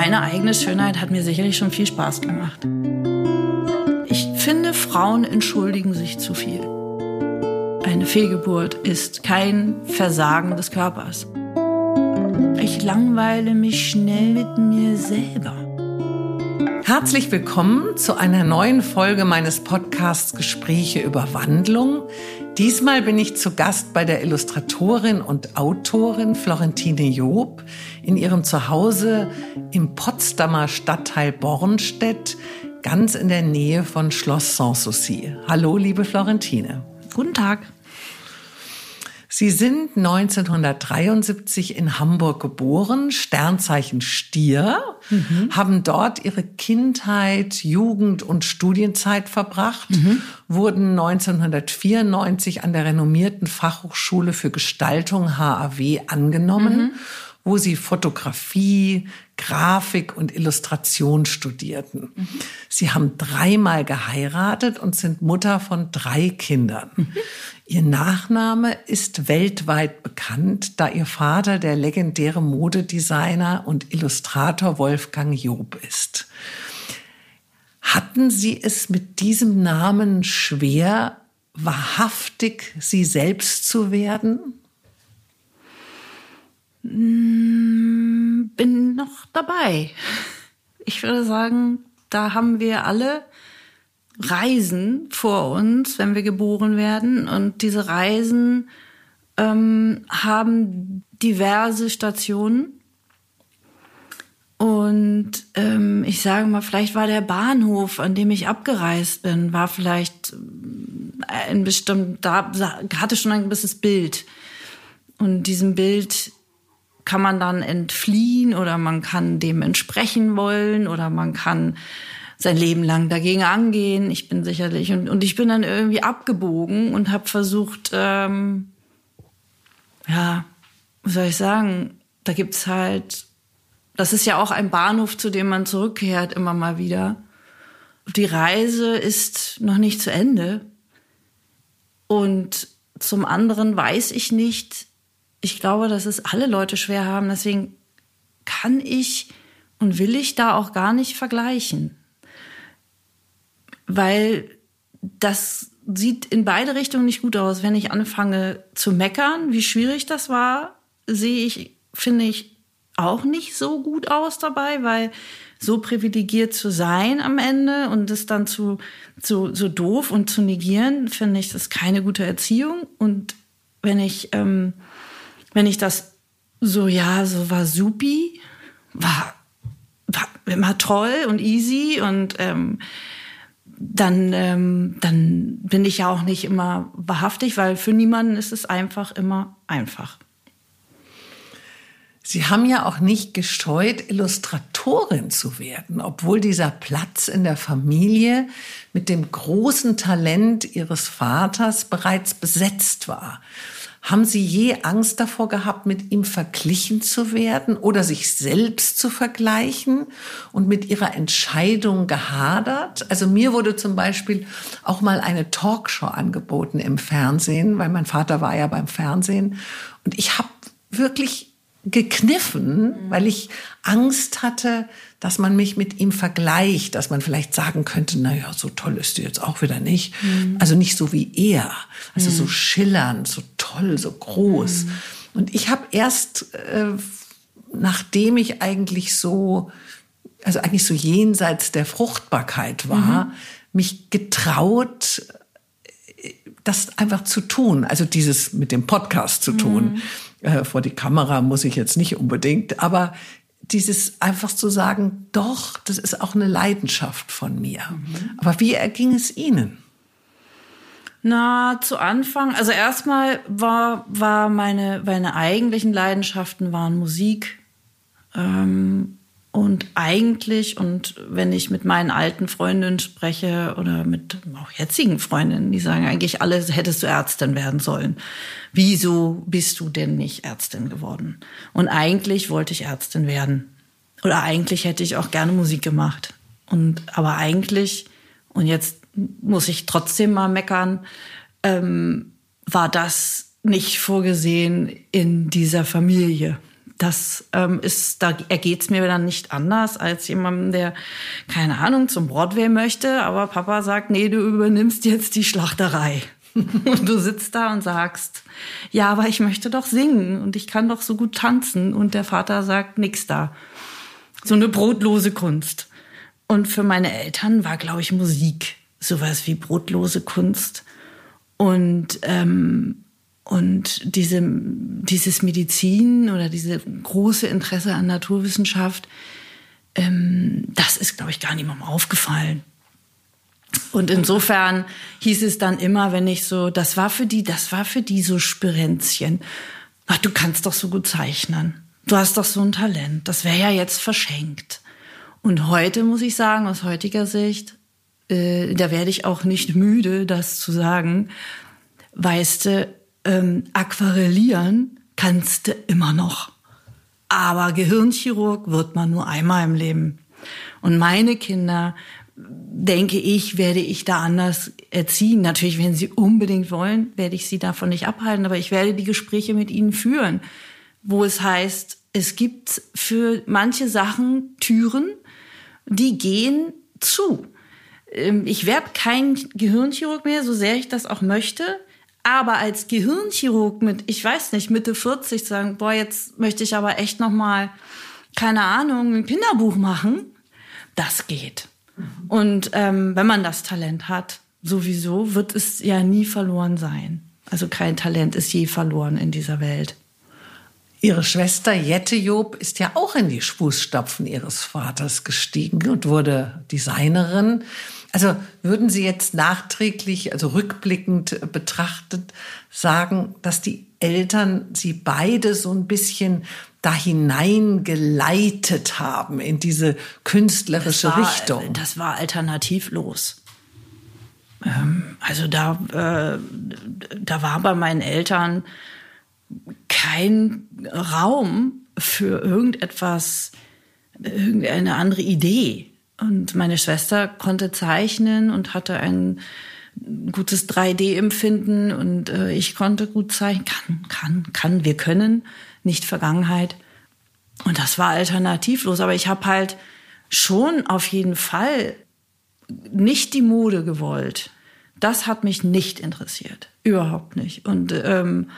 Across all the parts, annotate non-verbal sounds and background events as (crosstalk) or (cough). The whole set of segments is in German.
meine eigene Schönheit hat mir sicherlich schon viel Spaß gemacht. Ich finde, Frauen entschuldigen sich zu viel. Eine Fehlgeburt ist kein Versagen des Körpers. Ich langweile mich schnell mit mir selber. Herzlich willkommen zu einer neuen Folge meines Podcasts Gespräche über Wandlung. Diesmal bin ich zu Gast bei der Illustratorin und Autorin Florentine Job in ihrem Zuhause im Potsdamer Stadtteil Bornstedt, ganz in der Nähe von Schloss Sanssouci. Hallo, liebe Florentine. Guten Tag. Sie sind 1973 in Hamburg geboren, Sternzeichen Stier, mhm. haben dort ihre Kindheit, Jugend und Studienzeit verbracht, mhm. wurden 1994 an der renommierten Fachhochschule für Gestaltung HAW angenommen. Mhm wo sie Fotografie, Grafik und Illustration studierten. Mhm. Sie haben dreimal geheiratet und sind Mutter von drei Kindern. Mhm. Ihr Nachname ist weltweit bekannt, da ihr Vater der legendäre Modedesigner und Illustrator Wolfgang Job ist. Hatten Sie es mit diesem Namen schwer, wahrhaftig Sie selbst zu werden? Mm, bin noch dabei. Ich würde sagen, da haben wir alle Reisen vor uns, wenn wir geboren werden. Und diese Reisen ähm, haben diverse Stationen. Und ähm, ich sage mal, vielleicht war der Bahnhof, an dem ich abgereist bin, war vielleicht äh, ein bestimmt, da hatte schon ein gewisses Bild. Und diesem Bild kann man dann entfliehen oder man kann dem entsprechen wollen oder man kann sein Leben lang dagegen angehen. Ich bin sicherlich und, und ich bin dann irgendwie abgebogen und habe versucht, ähm, ja, was soll ich sagen? Da gibt's halt, das ist ja auch ein Bahnhof, zu dem man zurückkehrt immer mal wieder. Die Reise ist noch nicht zu Ende. Und zum anderen weiß ich nicht, ich glaube, dass es alle Leute schwer haben. Deswegen kann ich und will ich da auch gar nicht vergleichen. Weil das sieht in beide Richtungen nicht gut aus. Wenn ich anfange zu meckern, wie schwierig das war, sehe ich, finde ich, auch nicht so gut aus dabei, weil so privilegiert zu sein am Ende und das dann zu, zu so doof und zu negieren, finde ich, das ist keine gute Erziehung. Und wenn ich ähm, wenn ich das so, ja, so war supi, war, war immer toll und easy und ähm, dann, ähm, dann bin ich ja auch nicht immer wahrhaftig, weil für niemanden ist es einfach immer einfach. Sie haben ja auch nicht gescheut, Illustratorin zu werden, obwohl dieser Platz in der Familie mit dem großen Talent Ihres Vaters bereits besetzt war. Haben Sie je Angst davor gehabt, mit ihm verglichen zu werden oder sich selbst zu vergleichen und mit Ihrer Entscheidung gehadert? Also mir wurde zum Beispiel auch mal eine Talkshow angeboten im Fernsehen, weil mein Vater war ja beim Fernsehen und ich habe wirklich gekniffen, weil ich Angst hatte, dass man mich mit ihm vergleicht, dass man vielleicht sagen könnte, na ja, so toll ist die jetzt auch wieder nicht. Mhm. Also nicht so wie er, also mhm. so schillernd, so toll, so groß. Mhm. Und ich habe erst, äh, nachdem ich eigentlich so, also eigentlich so jenseits der Fruchtbarkeit war, mhm. mich getraut, das einfach zu tun, also dieses mit dem Podcast zu tun. Mhm äh, vor die Kamera muss ich jetzt nicht unbedingt, aber dieses einfach zu sagen, doch, das ist auch eine Leidenschaft von mir. Mhm. Aber wie erging es Ihnen? Na, zu Anfang, also erstmal war, war meine, meine eigentlichen Leidenschaften waren Musik ähm, und eigentlich, und wenn ich mit meinen alten Freundinnen spreche oder mit auch jetzigen Freundinnen, die sagen eigentlich alle, hättest du Ärztin werden sollen. Wieso bist du denn nicht Ärztin geworden? Und eigentlich wollte ich Ärztin werden. Oder eigentlich hätte ich auch gerne Musik gemacht. Und aber eigentlich, und jetzt muss ich trotzdem mal meckern, ähm, war das nicht vorgesehen in dieser Familie Das ähm, ist, da ergeht's mir dann nicht anders als jemandem, der, keine Ahnung, zum Broadway möchte, aber Papa sagt, nee, du übernimmst jetzt die Schlachterei. (laughs) und du sitzt da und sagst, ja, aber ich möchte doch singen und ich kann doch so gut tanzen. Und der Vater sagt, nix da. So eine brotlose Kunst. Und für meine Eltern war, glaube ich, Musik sowas wie brotlose Kunst. Und, ähm, und diese, dieses Medizin oder diese große Interesse an Naturwissenschaft, ähm, das ist, glaube ich, gar niemandem aufgefallen. Und insofern hieß es dann immer, wenn ich so, das war für die, das war für die so Spirenzchen. Ach, du kannst doch so gut zeichnen. Du hast doch so ein Talent. Das wäre ja jetzt verschenkt. Und heute muss ich sagen, aus heutiger Sicht, äh, da werde ich auch nicht (laughs) müde, das zu sagen, weißt du, ähm, aquarellieren kannst du immer noch. Aber Gehirnchirurg wird man nur einmal im Leben. Und meine Kinder, denke ich, werde ich da anders erziehen. Natürlich, wenn sie unbedingt wollen, werde ich sie davon nicht abhalten, aber ich werde die Gespräche mit ihnen führen, wo es heißt, es gibt für manche Sachen Türen, die gehen zu. Ähm, ich werde kein Gehirnchirurg mehr, so sehr ich das auch möchte. Aber als Gehirnchirurg mit, ich weiß nicht, Mitte 40 sagen, boah, jetzt möchte ich aber echt noch mal, keine Ahnung, ein Kinderbuch machen, das geht. Und ähm, wenn man das Talent hat, sowieso, wird es ja nie verloren sein. Also kein Talent ist je verloren in dieser Welt. Ihre Schwester Jette Job ist ja auch in die Fußstapfen ihres Vaters gestiegen und wurde Designerin. Also würden Sie jetzt nachträglich, also rückblickend betrachtet, sagen, dass die Eltern Sie beide so ein bisschen da hineingeleitet haben in diese künstlerische das war, Richtung? Das war alternativlos. Ähm, also da, äh, da war bei meinen Eltern kein Raum für irgendetwas, irgendeine andere Idee. Und meine Schwester konnte zeichnen und hatte ein gutes 3D-Empfinden und äh, ich konnte gut zeichnen. Kann, kann, kann, wir können, nicht Vergangenheit. Und das war alternativlos. Aber ich habe halt schon auf jeden Fall nicht die Mode gewollt. Das hat mich nicht interessiert. Überhaupt nicht. Und ähm,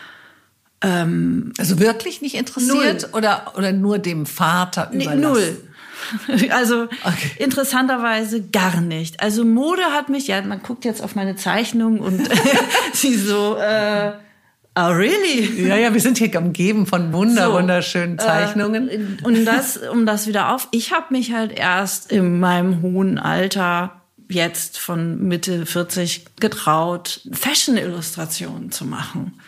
ähm, also wirklich nicht interessiert null. oder oder nur dem Vater überlassen? Nee, null. (laughs) Also okay. interessanterweise gar nicht. Also Mode hat mich ja, man guckt jetzt auf meine Zeichnung und (laughs) sie so äh, Oh, really? Ja, ja, wir sind hier umgeben von wunder, so, wunderschönen äh, Zeichnungen. Äh, und das, um das wieder auf, ich habe mich halt erst in meinem hohen Alter jetzt von Mitte 40 getraut, Fashion-Illustrationen zu machen.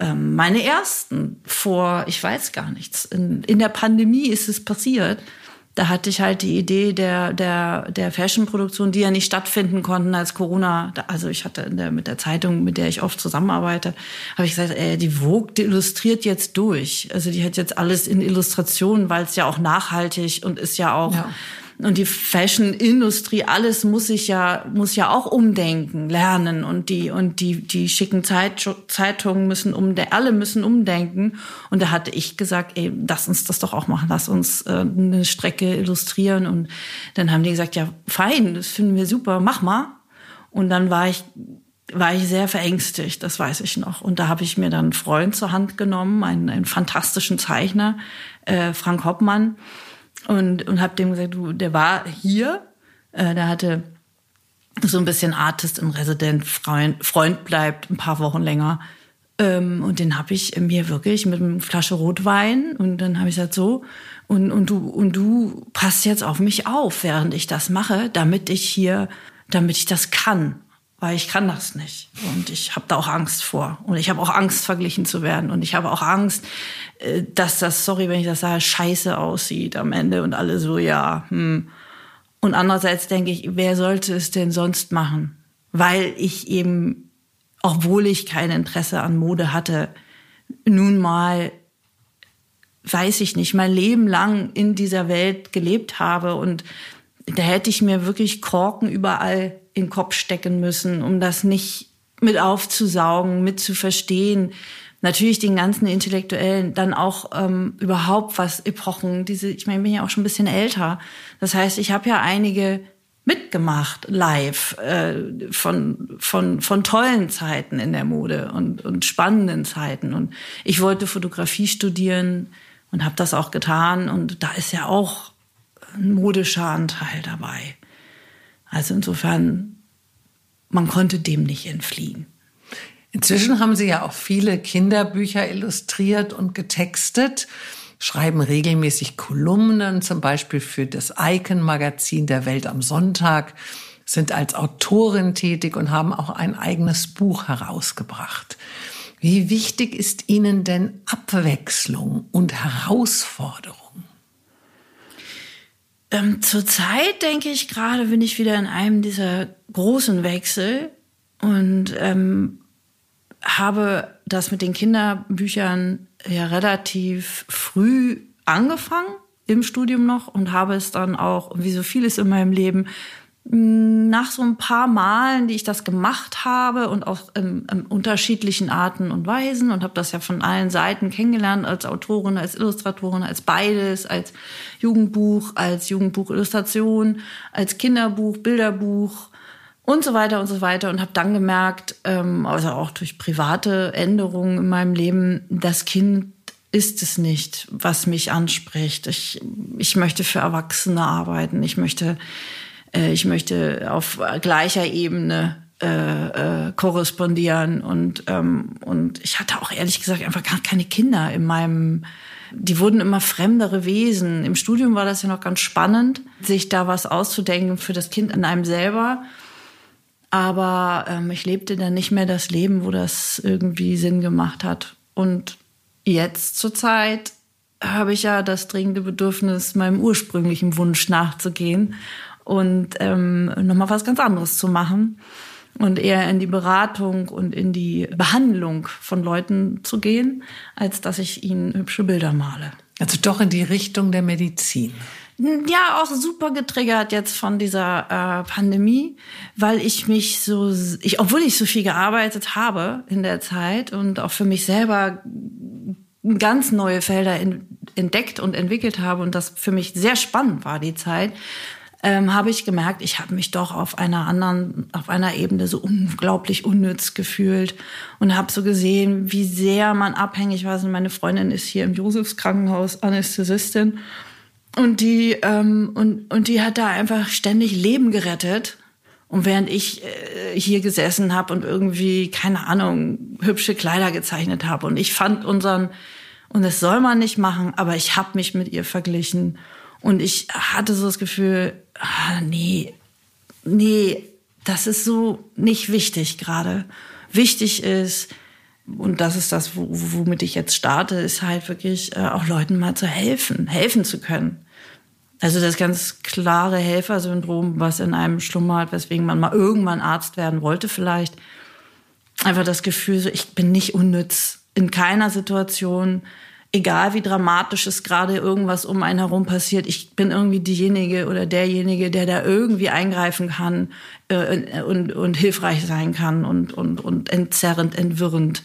Ähm, meine ersten vor, ich weiß gar nichts. In, in der Pandemie ist es passiert. Da hatte ich halt die Idee der, der, der Fashion-Produktion, die ja nicht stattfinden konnten als Corona. Also ich hatte der, mit der Zeitung, mit der ich oft zusammenarbeite, habe ich gesagt, ey, die Vogue, die illustriert jetzt durch. Also die hat jetzt alles in Illustrationen, weil es ja auch nachhaltig und ist ja auch ja und die Fashion-Industrie, alles muss sich ja, muss ja auch umdenken, lernen und die, und die, die schicken Zeit, Zeitungen müssen umdenken, alle müssen umdenken. Und da hatte ich gesagt, ey, lass uns das doch auch machen, lass uns äh, eine Strecke illustrieren. Und dann haben die gesagt, ja, fein, das finden wir super, mach mal. Und dann war ich war ich sehr verängstigt, das weiß ich noch. Und da habe ich mir dann einen Freund zur Hand genommen, einen, einen fantastischen Zeichner, äh, Frank Hoppmann, und, und habe dem gesagt, du, der war hier, äh, der hatte so ein bisschen Artist im Resident, Freund, Freund bleibt ein paar Wochen länger. Ähm, und den habe ich mir wirklich mit einer Flasche Rotwein und dann habe ich gesagt, so, und, und, du, und du passt jetzt auf mich auf, während ich das mache, damit ich hier, damit ich das kann weil ich kann das nicht. Und ich habe da auch Angst vor. Und ich habe auch Angst, verglichen zu werden. Und ich habe auch Angst, äh, dass das, sorry, wenn ich das sage, scheiße aussieht am Ende und alle so, ja, hm. Und andererseits denke ich, wer sollte es denn sonst machen? Weil ich eben, obwohl ich kein Interesse an Mode hatte, nun mal, weiß ich nicht, mein Leben lang in dieser Welt gelebt habe und da hätte ich mir wirklich Korken überall in den Kopf stecken müssen, um das nicht mit aufzusaugen, mit zu verstehen, natürlich den ganzen Intellektuellen, dann auch ähm, überhaupt was Epochen, diese, ich meine, ich bin ja auch schon ein bisschen älter. Das heißt, ich habe ja einige mitgemacht live äh, von von von tollen Zeiten in der Mode und und spannenden Zeiten. Und ich wollte Fotografie studieren und habe das auch getan. Und da ist ja auch ein modischer Anteil dabei. Also insofern man konnte dem nicht entfliehen. Inzwischen haben Sie ja auch viele Kinderbücher illustriert und getextet, schreiben regelmäßig Kolumnen, zum Beispiel für das Icon-Magazin der Welt am Sonntag, sind als Autorin tätig und haben auch ein eigenes Buch herausgebracht. Wie wichtig ist Ihnen denn Abwechslung und Herausforderung? Ähm, Zurzeit denke ich gerade, bin ich wieder in einem dieser großen Wechsel und ähm, habe das mit den Kinderbüchern ja relativ früh angefangen im Studium noch und habe es dann auch, wie so vieles in meinem Leben, nach so ein paar Malen, die ich das gemacht habe und auch in, in unterschiedlichen Arten und Weisen und habe das ja von allen Seiten kennengelernt als Autorin, als Illustratorin, als beides, als Jugendbuch, als Jugendbuchillustration, als Kinderbuch, Bilderbuch, und so weiter und so weiter und habe dann gemerkt, ähm, also auch durch private Änderungen in meinem Leben, das Kind ist es nicht, was mich anspricht. Ich, ich möchte für Erwachsene arbeiten. Ich möchte, äh, ich möchte auf gleicher Ebene äh, äh, korrespondieren und ähm, und ich hatte auch ehrlich gesagt einfach gar keine Kinder in meinem die wurden immer fremdere Wesen. Im Studium war das ja noch ganz spannend, sich da was auszudenken für das Kind an einem selber. Aber ähm, ich lebte dann nicht mehr das Leben, wo das irgendwie Sinn gemacht hat. Und jetzt zur Zeit habe ich ja das dringende Bedürfnis, meinem ursprünglichen Wunsch nachzugehen und ähm, nochmal was ganz anderes zu machen und eher in die Beratung und in die Behandlung von Leuten zu gehen, als dass ich ihnen hübsche Bilder male. Also doch in die Richtung der Medizin ja auch super getriggert jetzt von dieser äh, Pandemie, weil ich mich so, ich, obwohl ich so viel gearbeitet habe in der Zeit und auch für mich selber ganz neue Felder entdeckt und entwickelt habe und das für mich sehr spannend war die Zeit, ähm, habe ich gemerkt, ich habe mich doch auf einer anderen, auf einer Ebene so unglaublich unnütz gefühlt und habe so gesehen, wie sehr man abhängig war. Also meine Freundin ist hier im Josefs Krankenhaus Anästhesistin und die, ähm, und, und die hat da einfach ständig Leben gerettet. Und während ich äh, hier gesessen habe und irgendwie, keine Ahnung, hübsche Kleider gezeichnet habe. Und ich fand unseren, und das soll man nicht machen, aber ich habe mich mit ihr verglichen. Und ich hatte so das Gefühl, ah, nee, nee, das ist so nicht wichtig gerade. Wichtig ist, und das ist das, womit ich jetzt starte, ist halt wirklich äh, auch Leuten mal zu helfen, helfen zu können. Also das ganz klare Helfersyndrom, was in einem schlummert, weswegen man mal irgendwann Arzt werden wollte vielleicht. Einfach das Gefühl, so, ich bin nicht unnütz in keiner Situation, egal wie dramatisch es gerade irgendwas um einen herum passiert. Ich bin irgendwie diejenige oder derjenige, der da irgendwie eingreifen kann äh, und, und hilfreich sein kann und, und, und entzerrend, entwirrend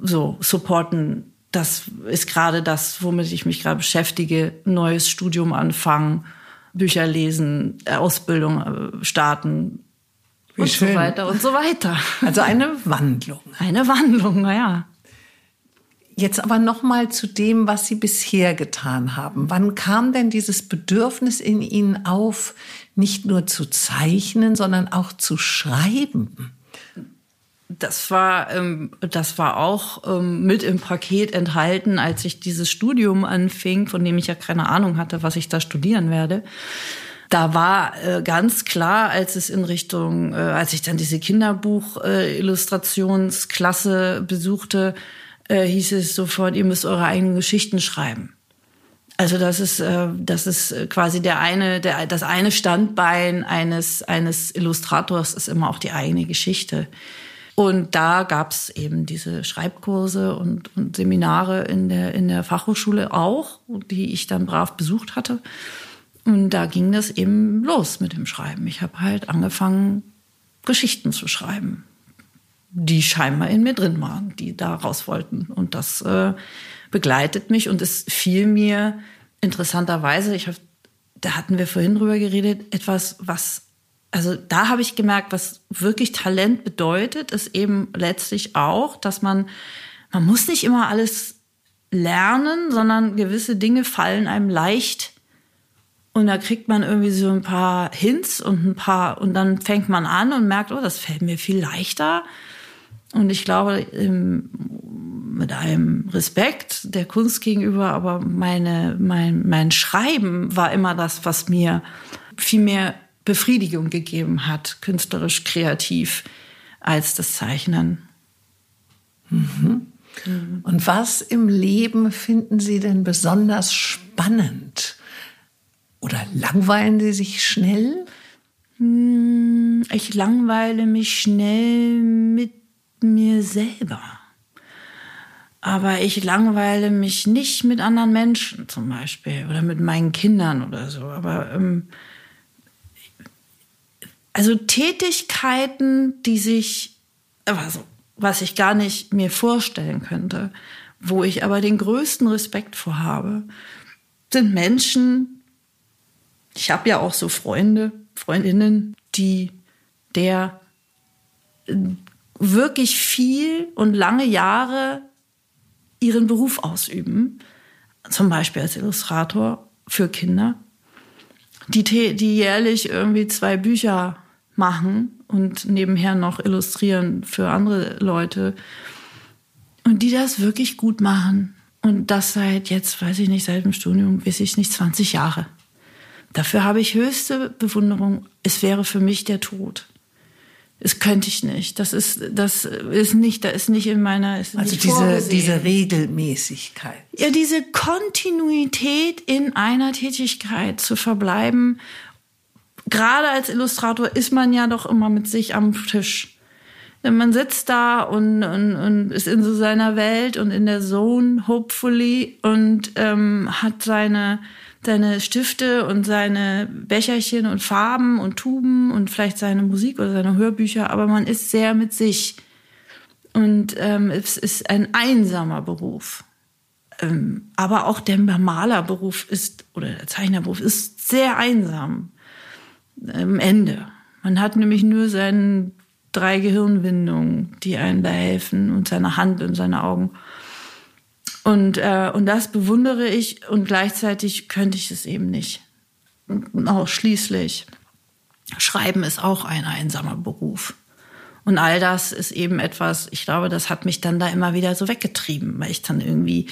so supporten das ist gerade das, womit ich mich gerade beschäftige. Neues Studium anfangen, Bücher lesen, Ausbildung äh, starten und so weiter und so weiter. Also eine Wandlung. Eine Wandlung, naja. Jetzt aber noch mal zu dem, was Sie bisher getan haben. Wann kam denn dieses Bedürfnis in Ihnen auf, nicht nur zu zeichnen, sondern auch zu schreiben? das war, ähm, das war auch ähm, mit im Paket enthalten, als ich dieses Studium anfing, von dem ich ja keine Ahnung hatte, was ich da studieren werde. Da war äh, ganz klar, als es in Richtung, äh, als ich dann diese Kinderbuch-Illustrationsklasse äh, besuchte, äh, hieß es sofort, ihr müsst eure eigenen Geschichten schreiben. Also das ist, äh, das ist quasi der eine, der, das eine Standbein eines, eines Illustrators ist immer auch die eigene Geschichte. Und da gab's eben diese Schreibkurse und, und Seminare in der, in der Fachhochschule auch, die ich dann brav besucht hatte. Und da ging das eben los mit dem Schreiben. Ich habe halt angefangen, Geschichten zu schreiben. Die scheinbar in mir drin waren, die da raus wollten. Und das äh, begleitet mich und es fiel mir interessanterweise, ich hab, da hatten wir vorhin drüber geredet, etwas, was, also da habe ich gemerkt, was wirklich Talent bedeutet, ist eben letztlich auch, dass man, man muss nicht immer alles lernen, sondern gewisse Dinge fallen einem leicht. Und da kriegt man irgendwie so ein paar Hints und ein paar, und dann fängt man an und merkt, oh, das fällt mir viel leichter. Und ich glaube, mit einem Respekt der Kunst gegenüber, aber meine, mein, mein Schreiben war immer das, was mir viel mehr Befriedigung gegeben hat, künstlerisch kreativ, als das Zeichnen. Mhm. Mhm. Und was im Leben finden Sie denn besonders spannend? Oder langweilen Sie sich schnell? Hm, ich langweile mich schnell mit mir selber. Aber ich langweile mich nicht mit anderen Menschen zum Beispiel oder mit meinen Kindern oder so. Aber ähm, also Tätigkeiten, die sich, also was ich gar nicht mir vorstellen könnte, wo ich aber den größten Respekt vor habe, sind Menschen, ich habe ja auch so Freunde, Freundinnen, die der wirklich viel und lange Jahre ihren Beruf ausüben, zum Beispiel als Illustrator für Kinder, die, die jährlich irgendwie zwei Bücher machen und nebenher noch illustrieren für andere Leute. Und die das wirklich gut machen. Und das seit jetzt, weiß ich nicht, seit dem Studium, weiß ich nicht, 20 Jahre. Dafür habe ich höchste Bewunderung. Es wäre für mich der Tod. Das könnte ich nicht. Das ist, das ist nicht, da ist nicht in meiner, ist also diese, diese Regelmäßigkeit. Ja, diese Kontinuität in einer Tätigkeit zu verbleiben gerade als Illustrator ist man ja doch immer mit sich am Tisch. Man sitzt da und, und, und ist in so seiner Welt und in der Zone, hopefully, und ähm, hat seine, seine Stifte und seine Becherchen und Farben und Tuben und vielleicht seine Musik oder seine Hörbücher, aber man ist sehr mit sich. Und ähm, es ist ein einsamer Beruf. Ähm, aber auch der Malerberuf ist, oder der Zeichnerberuf ist sehr einsam am Ende. Man hat nämlich nur seine drei Gehirnwindungen, die einem da helfen und seine Hand und seine Augen. Und, äh, und das bewundere ich und gleichzeitig könnte ich es eben nicht. Und auch schließlich, Schreiben ist auch ein einsamer Beruf. Und all das ist eben etwas, ich glaube, das hat mich dann da immer wieder so weggetrieben, weil ich dann irgendwie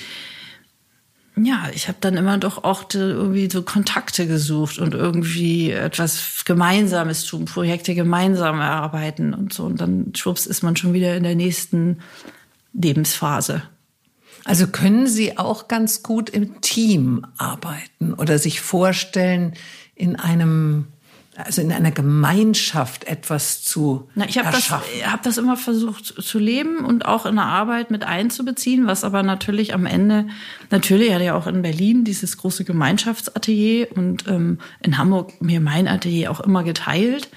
ja, ich habe dann immer doch auch irgendwie so Kontakte gesucht und irgendwie etwas Gemeinsames tun, Projekte gemeinsam erarbeiten und so. Und dann schwupps ist man schon wieder in der nächsten Lebensphase. Also können Sie auch ganz gut im Team arbeiten oder sich vorstellen, in einem also in einer Gemeinschaft etwas zu Na, ich hab erschaffen. Ich habe das immer versucht zu leben und auch in der Arbeit mit einzubeziehen, was aber natürlich am Ende, natürlich hatte ja auch in Berlin dieses große Gemeinschaftsatelier und ähm, in Hamburg mir mein Atelier auch immer geteilt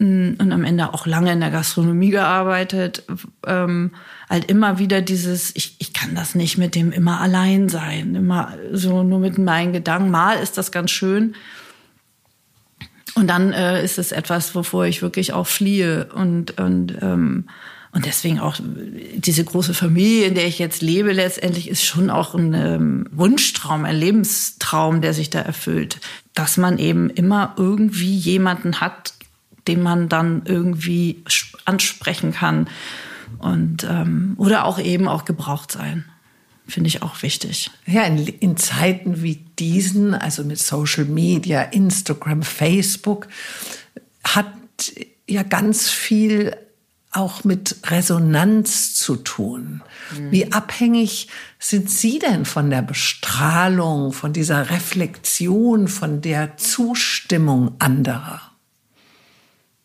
und am Ende auch lange in der Gastronomie gearbeitet, ähm, halt immer wieder dieses, ich, ich kann das nicht mit dem immer allein sein, immer so nur mit meinen Gedanken. Mal ist das ganz schön, und dann äh, ist es etwas, wovor ich wirklich auch fliehe. Und und ähm, und deswegen auch diese große Familie, in der ich jetzt lebe, letztendlich ist schon auch ein ähm, Wunschtraum, ein Lebenstraum, der sich da erfüllt, dass man eben immer irgendwie jemanden hat, den man dann irgendwie ansprechen kann und ähm, oder auch eben auch gebraucht sein finde ich auch wichtig. Ja, in, in, Zeiten wie diesen, also mit Social Media, Instagram, Facebook, hat ja ganz viel auch mit Resonanz zu tun. Mhm. Wie abhängig sind Sie denn von der Bestrahlung, von dieser Reflexion, von der Zustimmung anderer?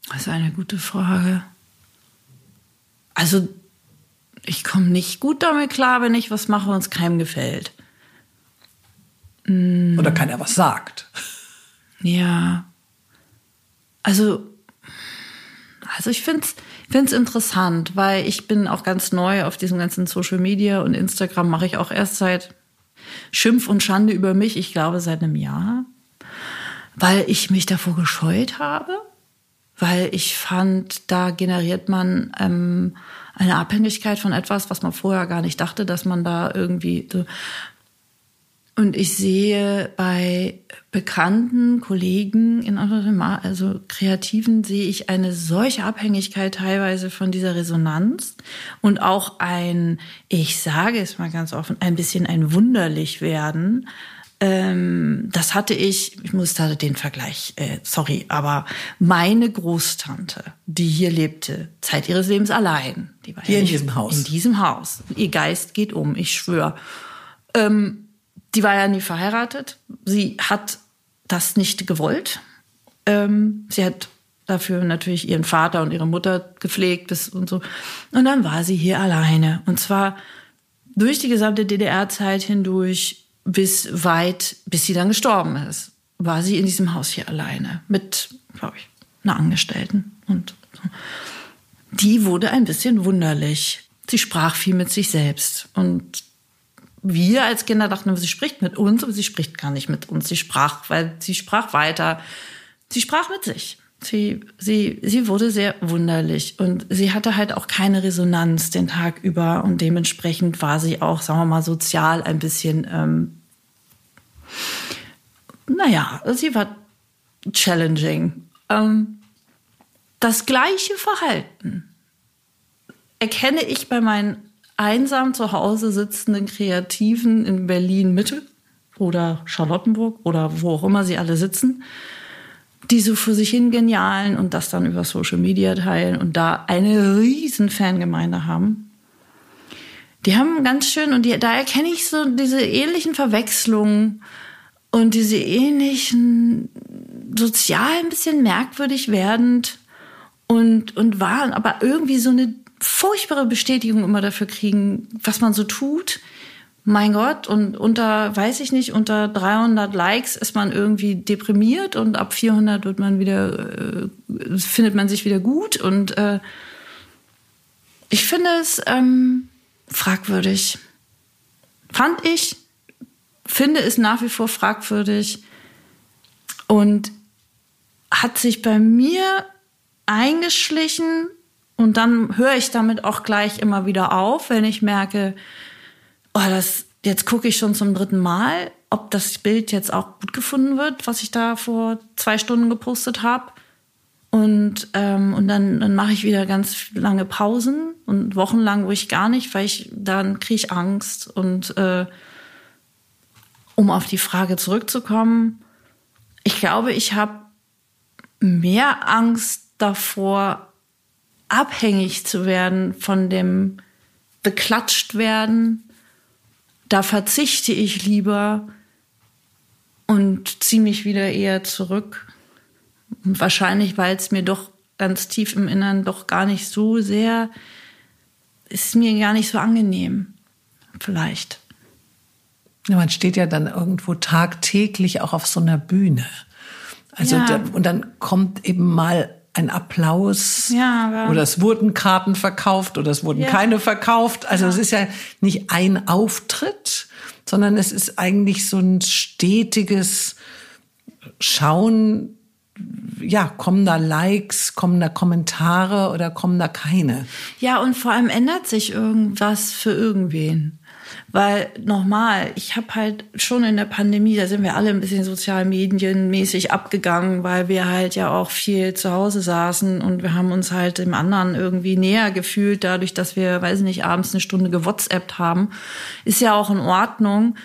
Das ist eine gute Frage. Also ich komme nicht gut damit klar, wenn ich was mache und es keinem gefällt. Mm. Oder keiner was sagt. Ja. Also, Also ich finde es find's interessant, weil ich bin auch ganz neu auf diesem ganzen Social Media und Instagram mache ich auch erst seit Schimpf und Schande über mich, ich glaube seit einem Jahr, weil ich mich davor gescheut habe, weil ich fand, da generiert man ähm, eine Abhängigkeit von etwas, was man vorher gar nicht dachte, dass man da irgendwie so und ich sehe bei bekannten Kollegen in also Kreativen, sehe ich eine solche Abhängigkeit teilweise von dieser Resonanz und auch ein, ich sage es mal ganz offen, ein bisschen ein wunderlich werden. Ähm, das hatte ich, ich muss da den Vergleich, äh, sorry, aber meine Großtante, die hier lebte, Zeit ihres Lebens allein, die war hier ja in diesem Haus. In diesem Haus. Ihr Geist geht um, ich schwöre. Ähm, die war ja nie verheiratet. Sie hat das nicht gewollt. Ähm, sie hat dafür natürlich ihren Vater und ihre Mutter gepflegt und so. Und dann war sie hier alleine. Und zwar durch die gesamte DDR-Zeit hindurch bis weit, bis sie dann gestorben ist, war sie in diesem Haus hier alleine mit, glaube ich, einer Angestellten. Und so. die wurde ein bisschen wunderlich. Sie sprach viel mit sich selbst. Und wir als Kinder dachten, sie spricht mit uns, aber sie spricht gar nicht mit uns. Sie sprach, weil sie sprach weiter. Sie sprach mit sich. Sie, sie, sie wurde sehr wunderlich und sie hatte halt auch keine Resonanz den Tag über und dementsprechend war sie auch, sagen wir mal, sozial ein bisschen, ähm, naja, sie war challenging. Ähm, das gleiche Verhalten erkenne ich bei meinen einsam zu Hause sitzenden Kreativen in Berlin Mitte oder Charlottenburg oder wo auch immer sie alle sitzen, die so für sich hin genialen und das dann über Social Media teilen und da eine riesen Fangemeinde haben. Die haben ganz schön und die, da erkenne ich so diese ähnlichen Verwechslungen und diese ähnlichen sozial ein bisschen merkwürdig werdend und, und waren aber irgendwie so eine furchtbare Bestätigung immer dafür kriegen, was man so tut. Mein Gott, und unter, weiß ich nicht, unter 300 Likes ist man irgendwie deprimiert und ab 400 wird man wieder, äh, findet man sich wieder gut und äh, ich finde es ähm, fragwürdig. Fand ich, finde es nach wie vor fragwürdig und hat sich bei mir eingeschlichen, und dann höre ich damit auch gleich immer wieder auf, wenn ich merke, oh, das, jetzt gucke ich schon zum dritten Mal, ob das Bild jetzt auch gut gefunden wird, was ich da vor zwei Stunden gepostet habe. Und, ähm, und dann, dann mache ich wieder ganz lange Pausen und wochenlang, wo ich gar nicht, weil ich dann kriege ich Angst. Und äh, um auf die Frage zurückzukommen, ich glaube, ich habe mehr Angst davor, abhängig zu werden von dem beklatscht werden, da verzichte ich lieber und ziehe mich wieder eher zurück. Wahrscheinlich, weil es mir doch ganz tief im Innern doch gar nicht so sehr, ist mir gar nicht so angenehm. Vielleicht. Ja, man steht ja dann irgendwo tagtäglich auch auf so einer Bühne. Also ja. da, und dann kommt eben mal ein Applaus ja, oder es wurden Karten verkauft oder es wurden ja. keine verkauft. Also ja. es ist ja nicht ein Auftritt, sondern es ist eigentlich so ein stetiges Schauen, ja, kommen da Likes, kommen da Kommentare oder kommen da keine? Ja, und vor allem ändert sich irgendwas für irgendwen. Weil nochmal, ich habe halt schon in der Pandemie, da sind wir alle ein bisschen sozialmedienmäßig abgegangen, weil wir halt ja auch viel zu Hause saßen und wir haben uns halt dem anderen irgendwie näher gefühlt, dadurch, dass wir, weiß ich nicht, abends eine Stunde gewhatsappt haben. Ist ja auch in Ordnung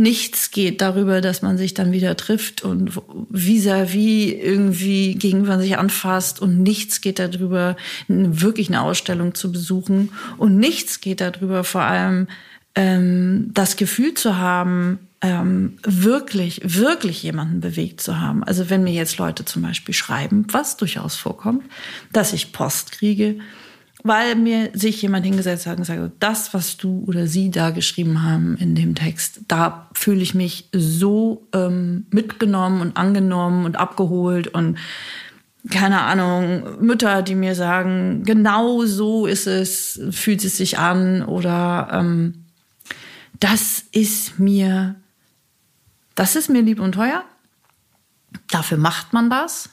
nichts geht darüber, dass man sich dann wieder trifft und vis-à-vis -vis irgendwie gegenüber sich anfasst und nichts geht darüber, wirklich eine Ausstellung zu besuchen und nichts geht darüber vor allem, ähm, das Gefühl zu haben, ähm, wirklich, wirklich jemanden bewegt zu haben. Also wenn mir jetzt Leute zum Beispiel schreiben, was durchaus vorkommt, dass ich Post kriege, weil mir sich jemand hingesetzt hat und sagt, das, was du oder sie da geschrieben haben in dem Text, da fühle ich mich so ähm, mitgenommen und angenommen und abgeholt und keine Ahnung, Mütter, die mir sagen, genau so ist es, fühlt es sich an oder ähm, das ist mir, das ist mir lieb und teuer. Dafür macht man das.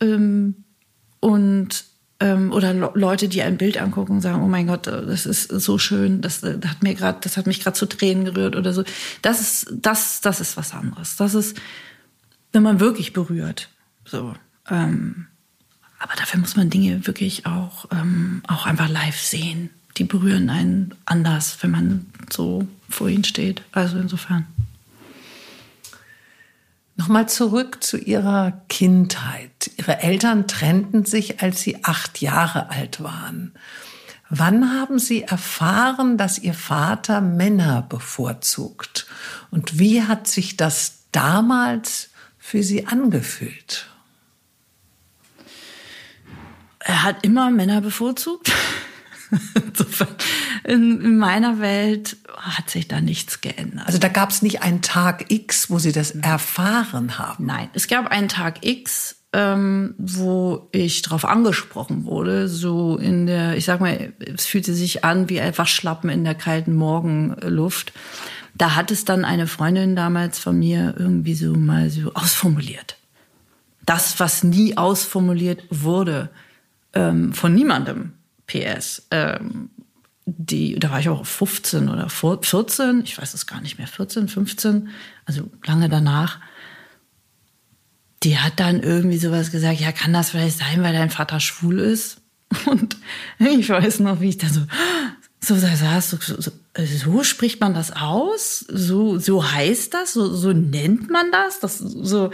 Ähm, und ähm, oder Leute, die ein Bild angucken und sagen, oh mein Gott, das ist so schön, das, das hat mir gerade, das hat mich gerade zu Tränen gerührt oder so. Das ist, das, das ist was anderes. Das ist, wenn man wirklich berührt. So. Ähm, aber dafür muss man Dinge wirklich auch, ähm, auch einfach live sehen. Die berühren einen anders, wenn man so vor ihnen steht. Also insofern. Nochmal zurück zu Ihrer Kindheit. Ihre Eltern trennten sich, als Sie acht Jahre alt waren. Wann haben Sie erfahren, dass Ihr Vater Männer bevorzugt? Und wie hat sich das damals für Sie angefühlt? Er hat immer Männer bevorzugt. (laughs) in, in meiner Welt hat sich da nichts geändert. Also da gab es nicht einen Tag X, wo Sie das erfahren haben? Nein, es gab einen Tag X, ähm, wo ich darauf angesprochen wurde, so in der, ich sag mal, es fühlte sich an wie einfach Schlappen in der kalten Morgenluft. Da hat es dann eine Freundin damals von mir irgendwie so mal so ausformuliert. Das, was nie ausformuliert wurde ähm, von niemandem. PS. Ähm, die, da war ich auch 15 oder 14, ich weiß es gar nicht mehr, 14, 15, also lange danach. Die hat dann irgendwie sowas gesagt, ja, kann das vielleicht sein, weil dein Vater schwul ist? (laughs) Und ich weiß noch, wie ich da so, so saß, so, so, so spricht man das aus? So, so heißt das? So, so nennt man das? Das, so,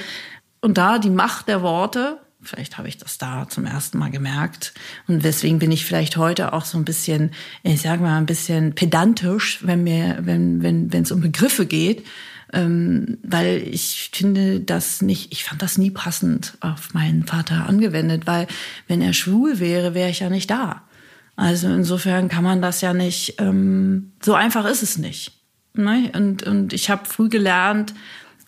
und da die Macht der Worte, Vielleicht habe ich das da zum ersten Mal gemerkt. Und deswegen bin ich vielleicht heute auch so ein bisschen, ich sage mal, ein bisschen pedantisch, wenn mir, wenn, wenn, wenn es um Begriffe geht. Ähm, weil ich finde das nicht, ich fand das nie passend auf meinen Vater angewendet, weil wenn er schwul wäre, wäre ich ja nicht da. Also insofern kann man das ja nicht, ähm, so einfach ist es nicht. Ne? Und, und ich habe früh gelernt,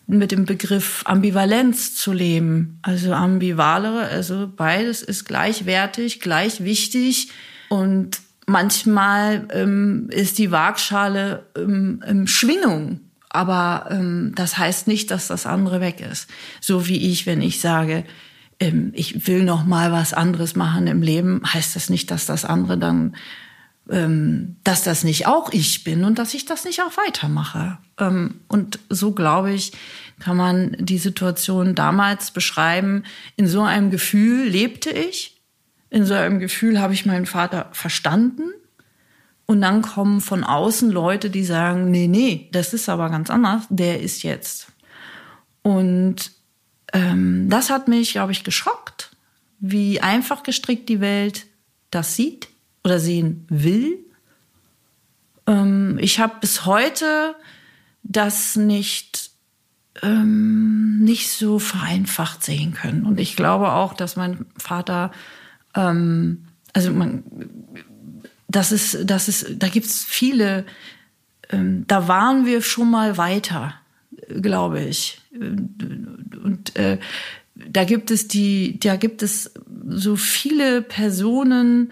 mit dem Begriff Ambivalenz zu leben. Also ambivalere, also beides ist gleichwertig, gleich wichtig und manchmal ähm, ist die Waagschale ähm, ähm, Schwingung. Aber ähm, das heißt nicht, dass das andere weg ist. So wie ich, wenn ich sage, ähm, ich will noch mal was anderes machen im Leben, heißt das nicht, dass das andere dann dass das nicht auch ich bin und dass ich das nicht auch weitermache. Ähm, und so glaube ich, kann man die Situation damals beschreiben. In so einem Gefühl lebte ich. In so einem Gefühl habe ich meinen Vater verstanden. Und dann kommen von außen Leute, die sagen, nee, nee, das ist aber ganz anders. Der ist jetzt. Und ähm, das hat mich, glaube ich, geschockt, wie einfach gestrickt die Welt das sieht oder sehen will. Ähm, ich habe bis heute das nicht ähm, nicht so vereinfacht sehen können. Und ich glaube auch, dass mein Vater, ähm, also man, das ist, das ist, da gibt's viele, ähm, da waren wir schon mal weiter, glaube ich. Und äh, da gibt es die, da gibt es so viele Personen,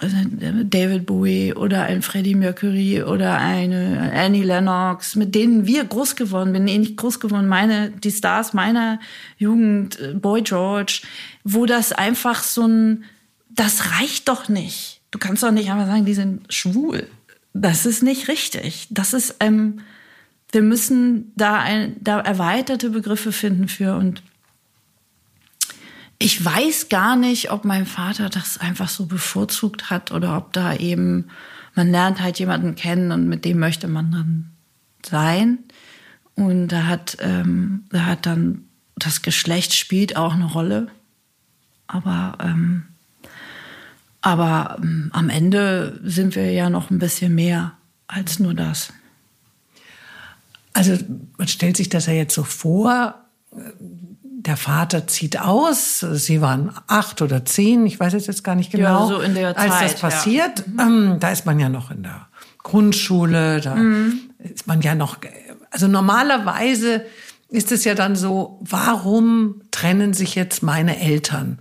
David Bowie oder ein Freddie Mercury oder eine Annie Lennox, mit denen wir groß geworden bin, ähnlich groß geworden, meine, die Stars meiner Jugend, äh, Boy George, wo das einfach so ein, das reicht doch nicht. Du kannst doch nicht einfach sagen, die sind schwul. Das ist nicht richtig. Das ist, ähm, wir müssen da ein, da erweiterte Begriffe finden für und ich weiß gar nicht, ob mein Vater das einfach so bevorzugt hat oder ob da eben, man lernt halt jemanden kennen und mit dem möchte man dann sein. Und da hat, ähm, da hat dann das Geschlecht spielt auch eine Rolle. Aber, ähm, aber ähm, am Ende sind wir ja noch ein bisschen mehr als nur das. Also man stellt sich das ja jetzt so vor, der Vater zieht aus. Sie waren acht oder zehn, ich weiß jetzt gar nicht genau, ja, so in der als Zeit, das passiert. Ja. Mhm. Ähm, da ist man ja noch in der Grundschule, da mhm. ist man ja noch. Also normalerweise ist es ja dann so, warum trennen sich jetzt meine Eltern?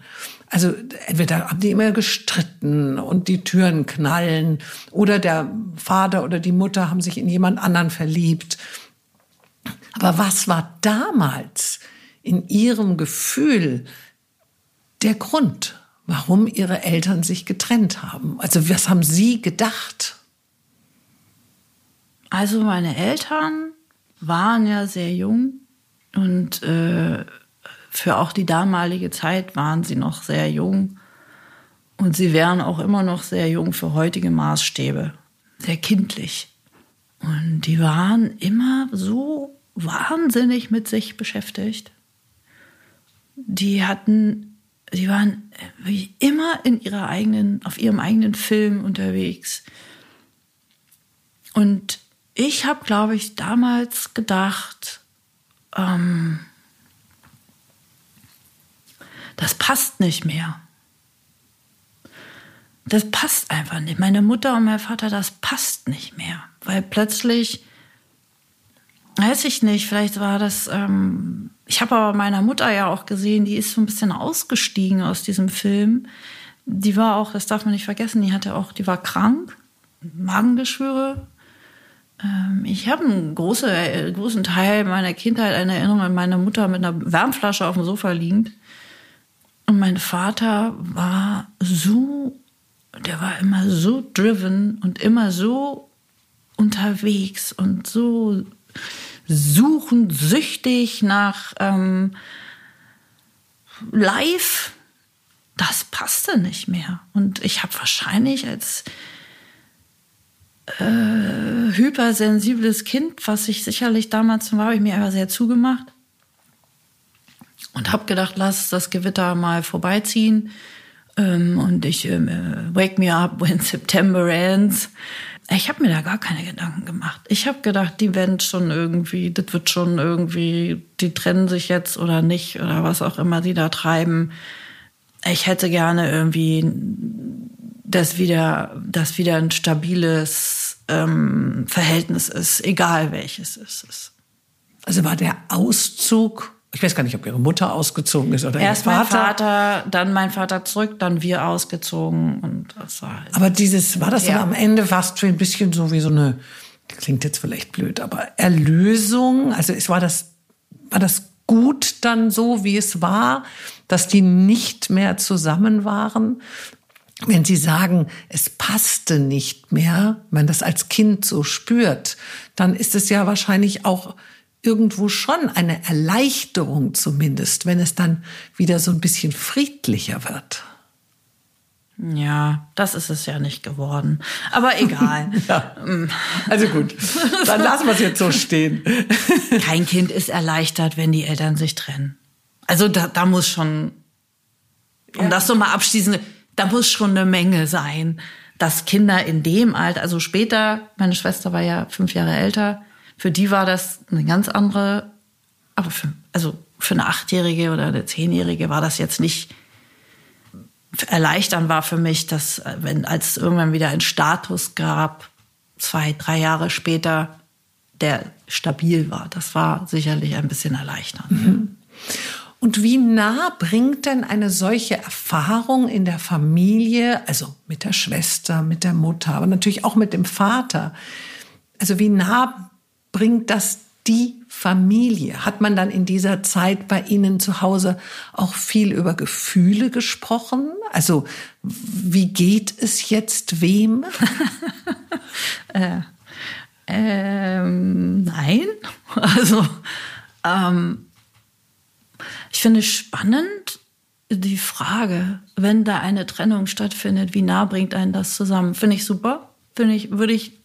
Also entweder haben die immer gestritten und die Türen knallen oder der Vater oder die Mutter haben sich in jemand anderen verliebt. Aber was war damals in ihrem Gefühl der Grund, warum ihre Eltern sich getrennt haben? Also was haben sie gedacht? Also meine Eltern waren ja sehr jung und äh, für auch die damalige Zeit waren sie noch sehr jung. Und sie wären auch immer noch sehr jung für heutige Maßstäbe. Sehr kindlich. Und die waren immer so wahnsinnig mit sich beschäftigt. Die hatten, die waren wie immer in ihrer eigenen, auf ihrem eigenen Film unterwegs. Und ich habe, glaube ich, damals gedacht, ähm, das passt nicht mehr. Das passt einfach nicht. Meine Mutter und mein Vater, das passt nicht mehr. Weil plötzlich, weiß ich nicht, vielleicht war das, ähm, ich habe aber meiner Mutter ja auch gesehen, die ist so ein bisschen ausgestiegen aus diesem Film. Die war auch, das darf man nicht vergessen, die hatte auch, die war krank, Magengeschwüre. Ähm, ich habe einen großen, äh, großen Teil meiner Kindheit eine Erinnerung an meine Mutter mit einer Wärmflasche auf dem Sofa liegend und mein Vater war so, der war immer so driven und immer so unterwegs und so suchend, süchtig nach ähm, Live. Das passte nicht mehr. Und ich habe wahrscheinlich als äh, hypersensibles Kind, was ich sicherlich damals war, habe ich mir einfach sehr zugemacht und habe gedacht, lass das Gewitter mal vorbeiziehen. Ähm, und ich ähm, äh, wake me up when September ends. Ich habe mir da gar keine Gedanken gemacht. Ich habe gedacht, die werden schon irgendwie, das wird schon irgendwie, die trennen sich jetzt oder nicht oder was auch immer die da treiben. Ich hätte gerne irgendwie, dass wieder, dass wieder ein stabiles ähm, Verhältnis ist, egal welches es ist. Also war der Auszug ich weiß gar nicht, ob ihre Mutter ausgezogen ist oder Erst ihr Vater. mein Vater, dann mein Vater zurück, dann wir ausgezogen und das war halt Aber dieses, war das ja. dann am Ende fast für ein bisschen so wie so eine, klingt jetzt vielleicht blöd, aber Erlösung? Also es war das, war das gut dann so, wie es war, dass die nicht mehr zusammen waren? Wenn Sie sagen, es passte nicht mehr, wenn man das als Kind so spürt, dann ist es ja wahrscheinlich auch irgendwo schon eine Erleichterung zumindest, wenn es dann wieder so ein bisschen friedlicher wird. Ja, das ist es ja nicht geworden. Aber egal. (laughs) ja. Also gut, dann lassen wir es jetzt so (laughs) stehen. Kein Kind ist erleichtert, wenn die Eltern sich trennen. Also da, da muss schon, um ja. das so mal abschließend, da muss schon eine Menge sein, dass Kinder in dem Alter, also später, meine Schwester war ja fünf Jahre älter, für die war das eine ganz andere, aber für, also für eine Achtjährige oder eine Zehnjährige war das jetzt nicht erleichtern war für mich, dass wenn als es irgendwann wieder ein Status gab, zwei, drei Jahre später, der stabil war. Das war sicherlich ein bisschen erleichternd. Mhm. Und wie nah bringt denn eine solche Erfahrung in der Familie, also mit der Schwester, mit der Mutter, aber natürlich auch mit dem Vater, also wie nah bringt das die Familie? Hat man dann in dieser Zeit bei Ihnen zu Hause auch viel über Gefühle gesprochen? Also wie geht es jetzt wem? (laughs) äh, ähm, nein. (laughs) Also ähm, ich finde spannend die Frage, wenn da eine Trennung stattfindet, wie nah bringt einen das zusammen? Finde ich super. Finde ich, würde ich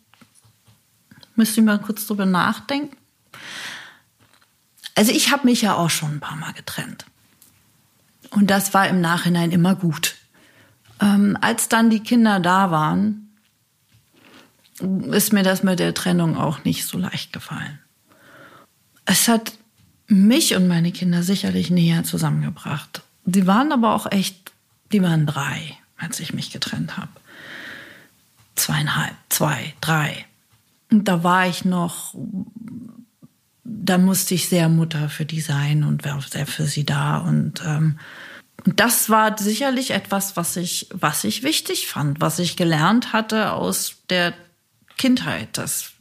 Müsste ich mal kurz drüber nachdenken. Also ich habe mich ja auch schon ein paar Mal getrennt. Und das war im Nachhinein immer gut. Ähm, als dann die Kinder da waren, ist mir das mit der Trennung auch nicht so leicht gefallen. Es hat mich und meine Kinder sicherlich näher zusammengebracht. Die waren aber auch echt, die waren drei, als ich mich getrennt habe. Zweieinhalb, zwei, drei. Und da war ich noch da musste ich sehr Mutter für die sein und war sehr für sie da. Und, ähm, und das war sicherlich etwas, was ich, was ich wichtig fand, was ich gelernt hatte aus der Kindheit. Das,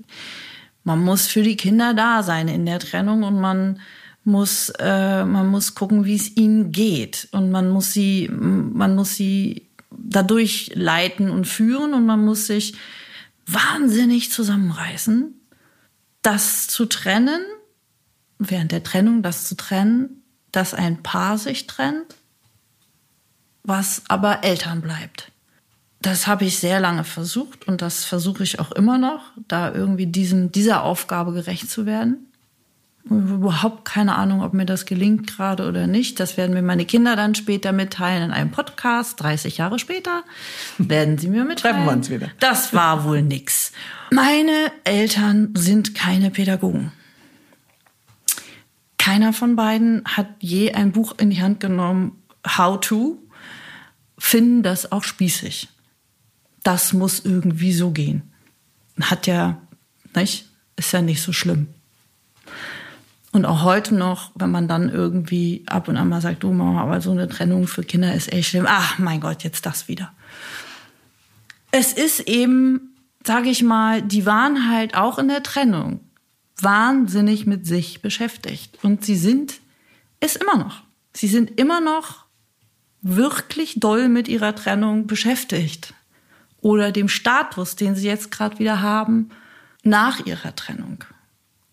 man muss für die Kinder da sein in der Trennung und man muss, äh, man muss gucken, wie es ihnen geht. Und man muss sie, man muss sie dadurch leiten und führen und man muss sich wahnsinnig zusammenreißen, das zu trennen, während der Trennung das zu trennen, dass ein Paar sich trennt, was aber Eltern bleibt. Das habe ich sehr lange versucht und das versuche ich auch immer noch, da irgendwie diesem, dieser Aufgabe gerecht zu werden überhaupt keine Ahnung, ob mir das gelingt gerade oder nicht. Das werden mir meine Kinder dann später mitteilen in einem Podcast. 30 Jahre später werden sie mir mitteilen. Treffen wir uns wieder. Das war wohl nix. Meine Eltern sind keine Pädagogen. Keiner von beiden hat je ein Buch in die Hand genommen, How to, finden das auch spießig. Das muss irgendwie so gehen. Hat ja, nicht? Ist ja nicht so schlimm. Und auch heute noch, wenn man dann irgendwie ab und an mal sagt, du Mama, aber so eine Trennung für Kinder ist echt schlimm. Ach mein Gott, jetzt das wieder. Es ist eben, sage ich mal, die waren halt auch in der Trennung wahnsinnig mit sich beschäftigt. Und sie sind es immer noch. Sie sind immer noch wirklich doll mit ihrer Trennung beschäftigt. Oder dem Status, den sie jetzt gerade wieder haben, nach ihrer Trennung.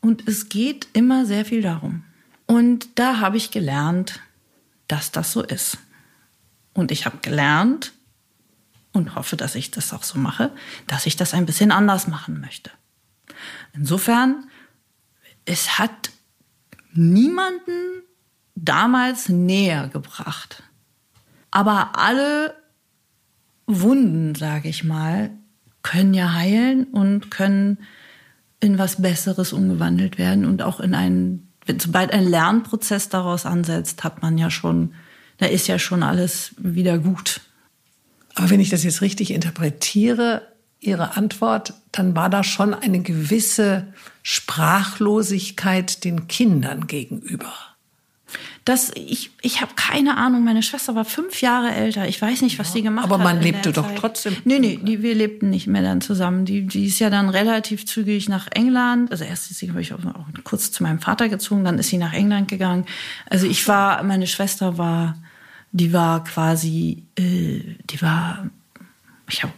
Und es geht immer sehr viel darum. Und da habe ich gelernt, dass das so ist. Und ich habe gelernt und hoffe, dass ich das auch so mache, dass ich das ein bisschen anders machen möchte. Insofern, es hat niemanden damals näher gebracht. Aber alle Wunden, sage ich mal, können ja heilen und können in was Besseres umgewandelt werden und auch in einen, wenn sobald ein Lernprozess daraus ansetzt, hat man ja schon, da ist ja schon alles wieder gut. Aber wenn ich das jetzt richtig interpretiere, Ihre Antwort, dann war da schon eine gewisse Sprachlosigkeit den Kindern gegenüber. Das, ich ich habe keine Ahnung. Meine Schwester war fünf Jahre älter. Ich weiß nicht, was ja, die gemacht aber hat. Aber man lebte doch Zeit. trotzdem. Nee, nee, die, wir lebten nicht mehr dann zusammen. Die, die ist ja dann relativ zügig nach England. Also erst ist sie, glaube ich, auch, auch kurz zu meinem Vater gezogen, dann ist sie nach England gegangen. Also ich war, meine Schwester war, die war quasi, äh, die war, ich habe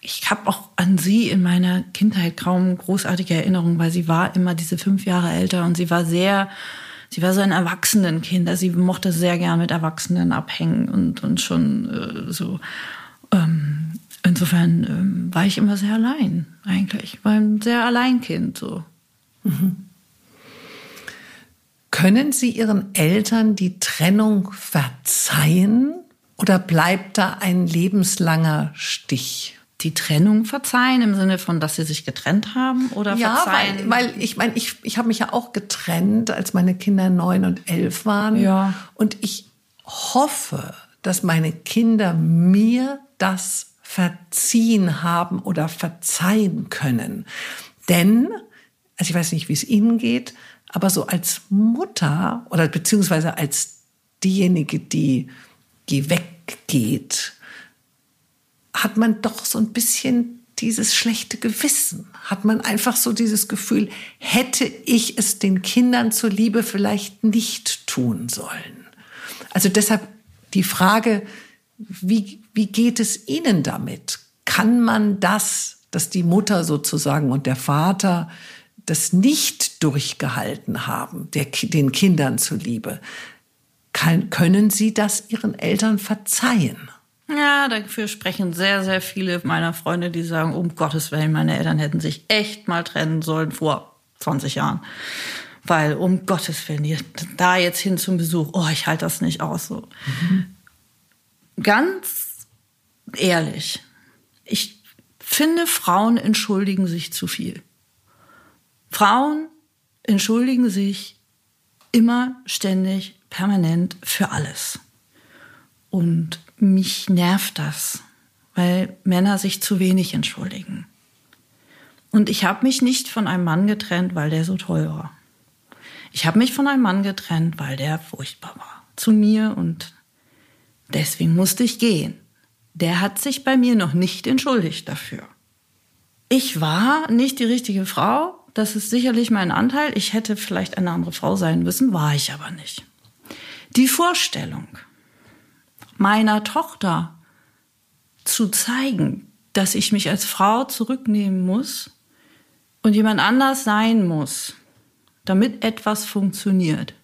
ich habe auch an sie in meiner Kindheit kaum großartige Erinnerungen, weil sie war immer diese fünf Jahre älter und sie war sehr sie war so ein Erwachsenenkind. Also sie mochte sehr gern mit Erwachsenen abhängen und, und schon äh, so. Ähm, insofern ähm, war ich immer sehr allein, eigentlich. Ich war ein sehr Alleinkind, so. Mhm. Können Sie Ihren Eltern die Trennung verzeihen oder bleibt da ein lebenslanger Stich? Die Trennung verzeihen im Sinne von, dass sie sich getrennt haben oder ja, verzeihen? weil, weil ich meine, ich, ich habe mich ja auch getrennt, als meine Kinder neun und elf waren. Ja. Und ich hoffe, dass meine Kinder mir das verziehen haben oder verzeihen können. Denn, also ich weiß nicht, wie es Ihnen geht, aber so als Mutter oder beziehungsweise als diejenige, die, die weggeht, hat man doch so ein bisschen dieses schlechte Gewissen, hat man einfach so dieses Gefühl, hätte ich es den Kindern zuliebe vielleicht nicht tun sollen. Also deshalb die Frage, wie, wie geht es Ihnen damit? Kann man das, dass die Mutter sozusagen und der Vater das nicht durchgehalten haben, der, den Kindern zuliebe, kann, können Sie das Ihren Eltern verzeihen? Ja, dafür sprechen sehr, sehr viele meiner Freunde, die sagen, um Gottes Willen, meine Eltern hätten sich echt mal trennen sollen vor 20 Jahren. Weil, um Gottes Willen, da jetzt hin zum Besuch, oh, ich halte das nicht aus. So. Mhm. Ganz ehrlich, ich finde, Frauen entschuldigen sich zu viel. Frauen entschuldigen sich immer, ständig, permanent für alles. Und mich nervt das, weil Männer sich zu wenig entschuldigen. Und ich habe mich nicht von einem Mann getrennt, weil der so toll war. Ich habe mich von einem Mann getrennt, weil der furchtbar war zu mir und deswegen musste ich gehen. Der hat sich bei mir noch nicht entschuldigt dafür. Ich war nicht die richtige Frau, das ist sicherlich mein Anteil. Ich hätte vielleicht eine andere Frau sein müssen, war ich aber nicht. Die Vorstellung meiner Tochter zu zeigen, dass ich mich als Frau zurücknehmen muss und jemand anders sein muss, damit etwas funktioniert,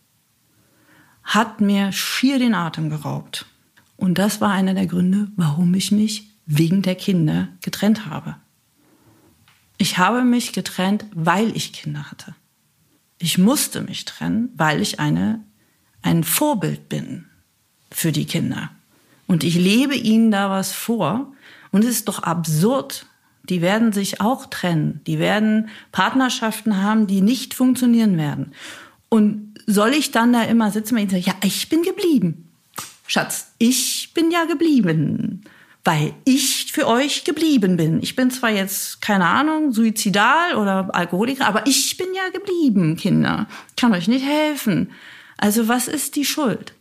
hat mir schier den Atem geraubt. Und das war einer der Gründe, warum ich mich wegen der Kinder getrennt habe. Ich habe mich getrennt, weil ich Kinder hatte. Ich musste mich trennen, weil ich eine, ein Vorbild bin für die Kinder. Und ich lebe ihnen da was vor. Und es ist doch absurd, die werden sich auch trennen. Die werden Partnerschaften haben, die nicht funktionieren werden. Und soll ich dann da immer sitzen und sagen, ja, ich bin geblieben. Schatz, ich bin ja geblieben, weil ich für euch geblieben bin. Ich bin zwar jetzt, keine Ahnung, suizidal oder Alkoholiker, aber ich bin ja geblieben, Kinder. Kann euch nicht helfen. Also was ist die Schuld?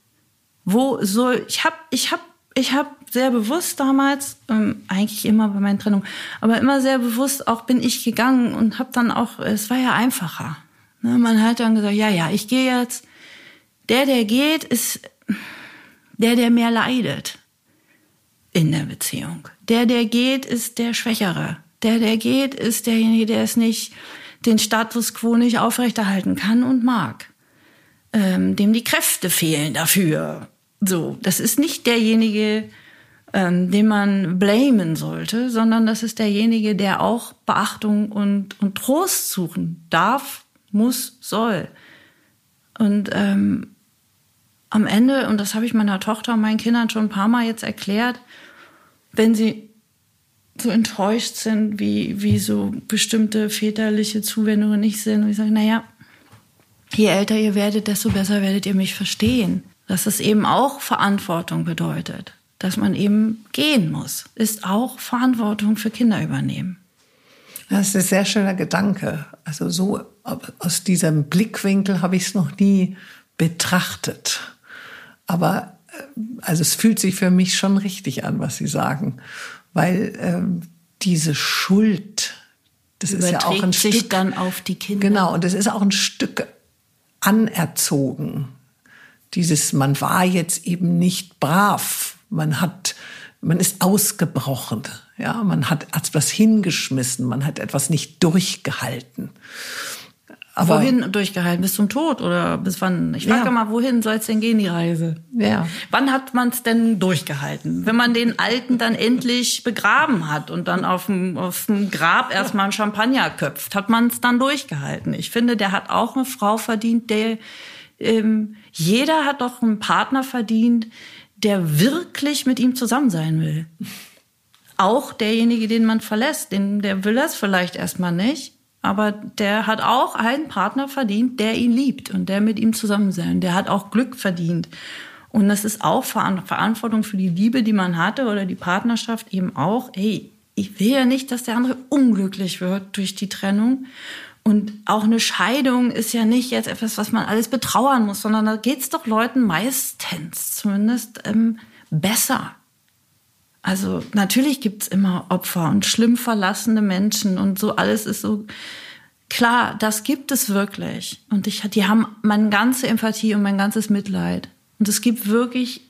Wo soll, ich hab, ich hab, ich hab sehr bewusst damals, ähm, eigentlich immer bei meinen Trennungen, aber immer sehr bewusst auch bin ich gegangen und habe dann auch, es war ja einfacher. Ne? Man hat dann gesagt, ja, ja, ich gehe jetzt. Der, der geht, ist der, der mehr leidet in der Beziehung. Der, der geht, ist der Schwächere. Der, der geht, ist derjenige, der es nicht, den Status quo nicht aufrechterhalten kann und mag. Ähm, dem die Kräfte fehlen dafür. So, das ist nicht derjenige, ähm, den man blamen sollte, sondern das ist derjenige, der auch Beachtung und, und Trost suchen darf, muss, soll. Und ähm, am Ende, und das habe ich meiner Tochter und meinen Kindern schon ein paar Mal jetzt erklärt, wenn sie so enttäuscht sind, wie, wie so bestimmte väterliche Zuwendungen nicht sind, und ich sage, naja, je älter ihr werdet, desto besser werdet ihr mich verstehen. Dass es eben auch Verantwortung bedeutet dass man eben gehen muss, ist auch Verantwortung für Kinder übernehmen. Das ist ein sehr schöner Gedanke. Also so aus diesem Blickwinkel habe ich es noch nie betrachtet. Aber äh, also es fühlt sich für mich schon richtig an, was Sie sagen, weil ähm, diese Schuld, das ist ja auch ein sich Stück dann auf die Kinder. Genau, und es ist auch ein Stück anerzogen. Dieses, man war jetzt eben nicht brav, man hat, man ist ausgebrochen. Ja, man hat etwas hingeschmissen. Man hat etwas nicht durchgehalten. Aber wohin durchgehalten? Bis zum Tod oder bis wann? Ich frage ja. mal, wohin soll es denn gehen, die Reise? Ja. Wann hat man es denn durchgehalten? Wenn man den Alten dann endlich begraben hat und dann auf dem, auf dem Grab erstmal ein Champagner köpft, hat man es dann durchgehalten. Ich finde, der hat auch eine Frau verdient, der ähm, jeder hat doch einen Partner verdient, der wirklich mit ihm zusammen sein will. Auch derjenige, den man verlässt, den, der will das vielleicht erstmal nicht, aber der hat auch einen Partner verdient, der ihn liebt und der mit ihm zusammen sein. Der hat auch Glück verdient. Und das ist auch Verantwortung für die Liebe, die man hatte oder die Partnerschaft eben auch. Hey, ich will ja nicht, dass der andere unglücklich wird durch die Trennung. Und auch eine Scheidung ist ja nicht jetzt etwas, was man alles betrauern muss, sondern da geht es doch Leuten meistens zumindest ähm, besser. Also natürlich gibt es immer Opfer und schlimm verlassene Menschen und so alles ist so klar, das gibt es wirklich. Und ich, die haben meine ganze Empathie und mein ganzes Mitleid. Und es gibt wirklich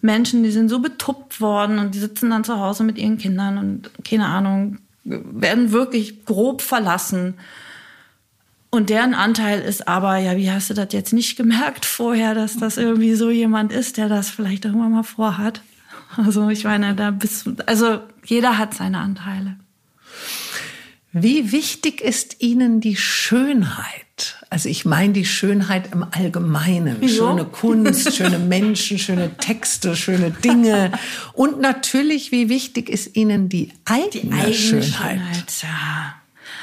Menschen, die sind so betuppt worden und die sitzen dann zu Hause mit ihren Kindern und keine Ahnung, werden wirklich grob verlassen. Und deren Anteil ist aber, ja, wie hast du das jetzt nicht gemerkt vorher, dass das irgendwie so jemand ist, der das vielleicht irgendwann mal vorhat? Also ich meine, da bist also jeder hat seine Anteile. Wie wichtig ist Ihnen die Schönheit? Also ich meine die Schönheit im Allgemeinen. Wieso? Schöne Kunst, schöne (laughs) Menschen, schöne Texte, schöne Dinge. Und natürlich, wie wichtig ist Ihnen die eigene, die eigene Schönheit? Schönheit ja.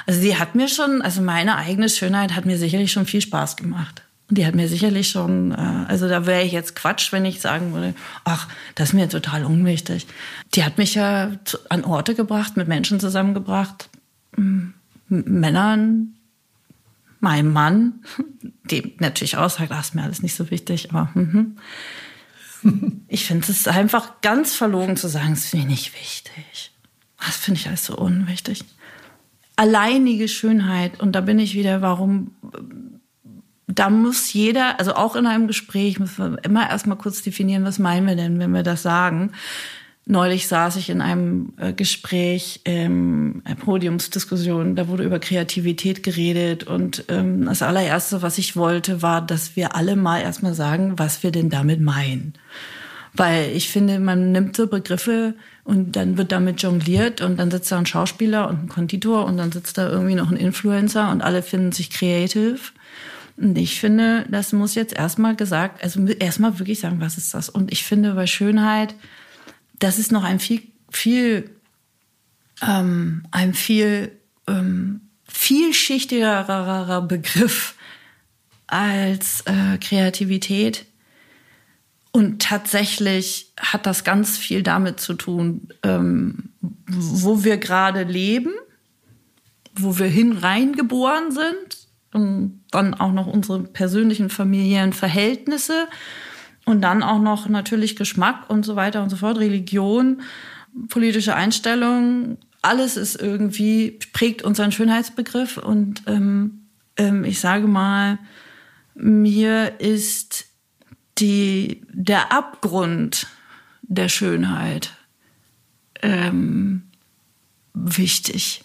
Also die hat mir schon, also meine eigene Schönheit hat mir sicherlich schon viel Spaß gemacht. Und die hat mir sicherlich schon, äh, also da wäre ich jetzt Quatsch, wenn ich sagen würde, ach, das ist mir total unwichtig. Die hat mich ja an Orte gebracht, mit Menschen zusammengebracht, Männern, meinem Mann, dem natürlich auch sagt, ach, ist mir alles nicht so wichtig, aber mhm. ich finde es einfach ganz verlogen zu sagen, es ist mir nicht wichtig. Das finde ich alles so unwichtig. Alleinige Schönheit, und da bin ich wieder, warum, da muss jeder, also auch in einem Gespräch, müssen wir immer erstmal kurz definieren, was meinen wir denn, wenn wir das sagen. Neulich saß ich in einem äh, Gespräch, ähm, eine Podiumsdiskussion, da wurde über Kreativität geredet und ähm, das allererste, was ich wollte, war, dass wir alle mal erstmal sagen, was wir denn damit meinen. Weil ich finde, man nimmt so Begriffe und dann wird damit jongliert und dann sitzt da ein Schauspieler und ein Konditor und dann sitzt da irgendwie noch ein Influencer und alle finden sich creative. Und ich finde, das muss jetzt erstmal gesagt, also erstmal wirklich sagen, was ist das? Und ich finde bei Schönheit, das ist noch ein viel, viel, ähm, ein viel ähm, vielschichtigerer Begriff als äh, Kreativität. Und tatsächlich hat das ganz viel damit zu tun, ähm, wo wir gerade leben, wo wir hin reingeboren sind und dann auch noch unsere persönlichen familiären Verhältnisse und dann auch noch natürlich Geschmack und so weiter und so fort, Religion, politische Einstellung, alles ist irgendwie, prägt unseren Schönheitsbegriff. Und ähm, ähm, ich sage mal, mir ist die, der Abgrund der Schönheit ähm, wichtig.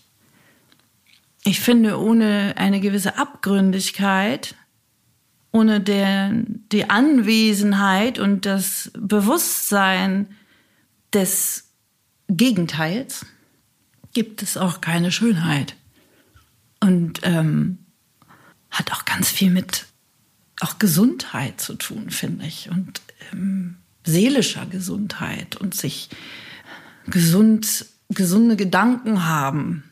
Ich finde, ohne eine gewisse Abgründigkeit ohne der, die Anwesenheit und das Bewusstsein des Gegenteils gibt es auch keine Schönheit. Und ähm, hat auch ganz viel mit auch Gesundheit zu tun, finde ich. Und ähm, seelischer Gesundheit und sich gesund, gesunde Gedanken haben.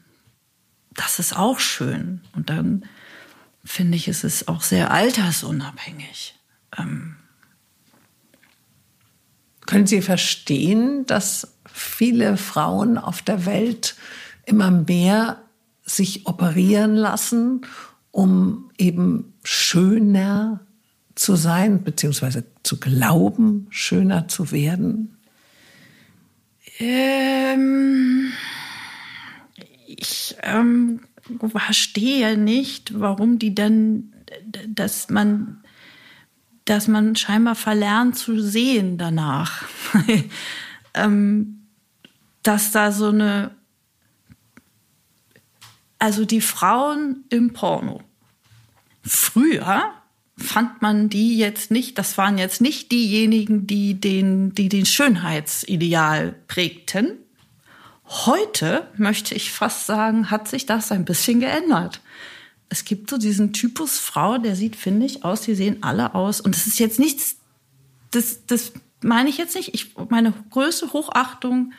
Das ist auch schön. Und dann finde ich, ist es auch sehr altersunabhängig. Ähm Können Sie verstehen, dass viele Frauen auf der Welt immer mehr sich operieren lassen, um eben schöner zu sein, beziehungsweise zu glauben, schöner zu werden? Ähm, ich ähm, verstehe nicht, warum die dann, dass man, dass man scheinbar verlernt zu sehen danach. (laughs) ähm, dass da so eine, also die Frauen im Porno. Früher fand man die jetzt nicht, das waren jetzt nicht diejenigen, die den, die den Schönheitsideal prägten, Heute möchte ich fast sagen, hat sich das ein bisschen geändert. Es gibt so diesen Typus Frau, der sieht, finde ich, aus, die sehen alle aus. Und das ist jetzt nichts, das, das meine ich jetzt nicht. Ich, meine größte Hochachtung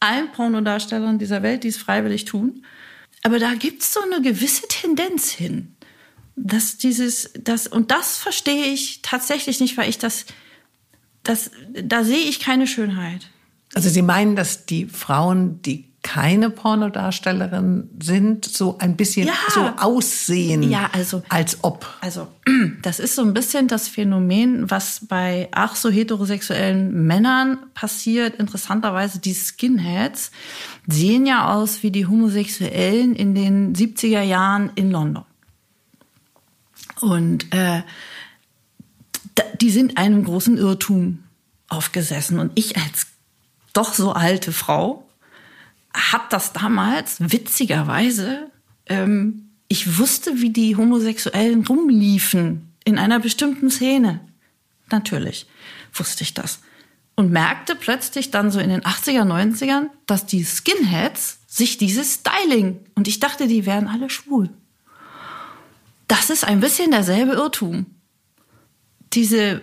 allen Pornodarstellern dieser Welt, die es freiwillig tun. Aber da gibt es so eine gewisse Tendenz hin. Dass dieses, das, und das verstehe ich tatsächlich nicht, weil ich das, das, da sehe ich keine Schönheit. Also Sie meinen, dass die Frauen, die keine Pornodarstellerin sind, so ein bisschen ja. so aussehen, ja, also, als ob. Also (clears throat) das ist so ein bisschen das Phänomen, was bei ach so heterosexuellen Männern passiert. Interessanterweise, die Skinheads sehen ja aus wie die Homosexuellen in den 70er Jahren in London. Und äh, die sind einem großen Irrtum aufgesessen. Und ich als doch so alte Frau hat das damals witzigerweise, ähm, ich wusste, wie die Homosexuellen rumliefen in einer bestimmten Szene. Natürlich wusste ich das. Und merkte plötzlich dann so in den 80er, 90ern, dass die Skinheads sich dieses Styling, und ich dachte, die wären alle schwul. Das ist ein bisschen derselbe Irrtum. Diese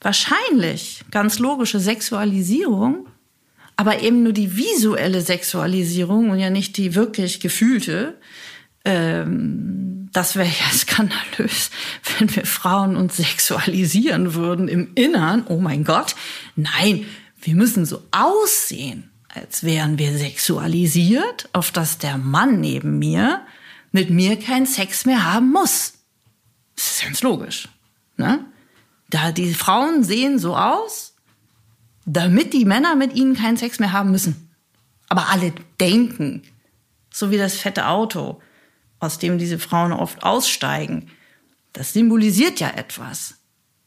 wahrscheinlich ganz logische Sexualisierung, aber eben nur die visuelle Sexualisierung und ja nicht die wirklich gefühlte, ähm, das wäre ja (laughs) skandalös, wenn wir Frauen uns sexualisieren würden im Innern. Oh mein Gott. Nein, wir müssen so aussehen. als wären wir sexualisiert, auf dass der Mann neben mir mit mir keinen Sex mehr haben muss. Das ist ganz logisch. Ne? Da die Frauen sehen so aus, damit die Männer mit ihnen keinen Sex mehr haben müssen. Aber alle denken, so wie das fette Auto, aus dem diese Frauen oft aussteigen, das symbolisiert ja etwas.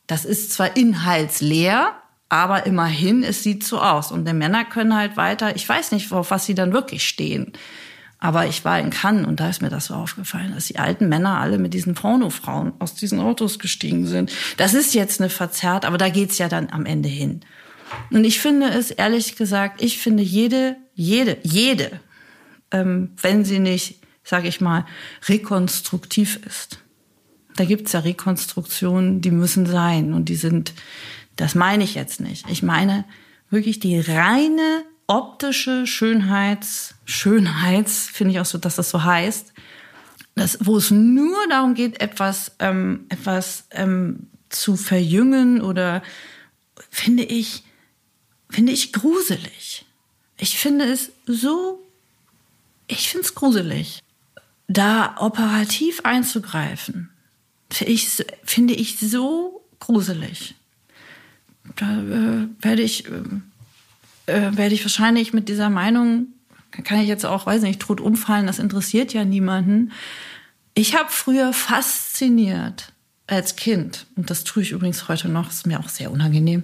Das ist zwar inhaltsleer, aber immerhin, es sieht so aus. Und die Männer können halt weiter, ich weiß nicht, auf was sie dann wirklich stehen. Aber ich war in Cannes und da ist mir das so aufgefallen, dass die alten Männer alle mit diesen Pornofrauen aus diesen Autos gestiegen sind. Das ist jetzt eine verzerrt, aber da geht's ja dann am Ende hin. Und ich finde es, ehrlich gesagt, ich finde jede, jede, jede, ähm, wenn sie nicht, sage ich mal, rekonstruktiv ist. Da gibt's ja Rekonstruktionen, die müssen sein und die sind, das meine ich jetzt nicht. Ich meine wirklich die reine optische Schönheits, Schönheits, finde ich auch so, dass das so heißt, dass, wo es nur darum geht, etwas, ähm, etwas ähm, zu verjüngen oder finde ich, finde ich gruselig. Ich finde es so, ich finde es gruselig, da operativ einzugreifen. Ich, finde ich so gruselig. Da äh, werde ich äh, äh, werde ich wahrscheinlich mit dieser Meinung, kann ich jetzt auch, weiß nicht, tot umfallen, das interessiert ja niemanden. Ich habe früher fasziniert als Kind, und das tue ich übrigens heute noch, ist mir auch sehr unangenehm.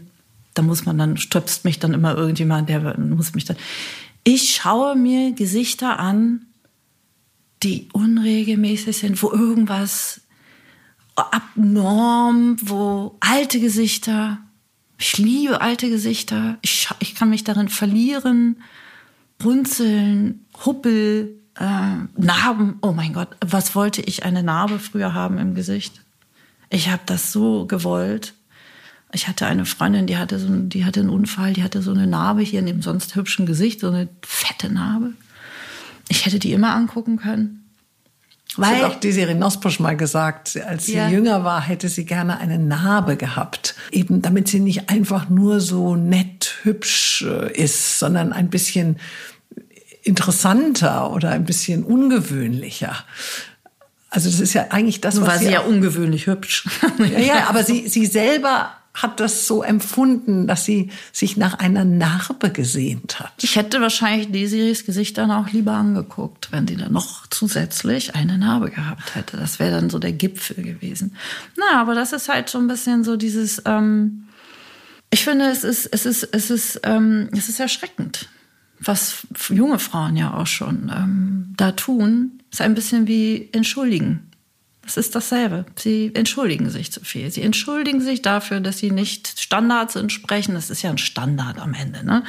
Da muss man dann, stöpst mich dann immer irgendjemand, der muss mich dann. Ich schaue mir Gesichter an, die unregelmäßig sind, wo irgendwas abnorm, wo alte Gesichter, ich liebe alte Gesichter. Ich, ich kann mich darin verlieren. Runzeln, Huppel, äh, Narben. Oh mein Gott, was wollte ich eine Narbe früher haben im Gesicht? Ich habe das so gewollt. Ich hatte eine Freundin, die hatte so, die hatte einen Unfall, die hatte so eine Narbe hier in dem sonst hübschen Gesicht, so eine fette Narbe. Ich hätte die immer angucken können. Weil, das hat auch Desiree Nosbusch mal gesagt, als sie ja. jünger war, hätte sie gerne eine Narbe gehabt. Eben damit sie nicht einfach nur so nett, hübsch äh, ist, sondern ein bisschen interessanter oder ein bisschen ungewöhnlicher. Also das ist ja eigentlich das, was war sie, sie ja ungewöhnlich hübsch. ja, ja, aber sie, sie selber hat das so empfunden, dass sie sich nach einer Narbe gesehnt hat. Ich hätte wahrscheinlich Desiris Gesicht dann auch lieber angeguckt, wenn sie dann noch zusätzlich eine Narbe gehabt hätte. Das wäre dann so der Gipfel gewesen. Na, aber das ist halt so ein bisschen so dieses. Ähm, ich finde, es ist, es ist, es ist, ähm, es ist erschreckend, was junge Frauen ja auch schon ähm, da tun. Ist ein bisschen wie entschuldigen. Es ist dasselbe. Sie entschuldigen sich zu viel. Sie entschuldigen sich dafür, dass sie nicht Standards entsprechen. Das ist ja ein Standard am Ende. Ne?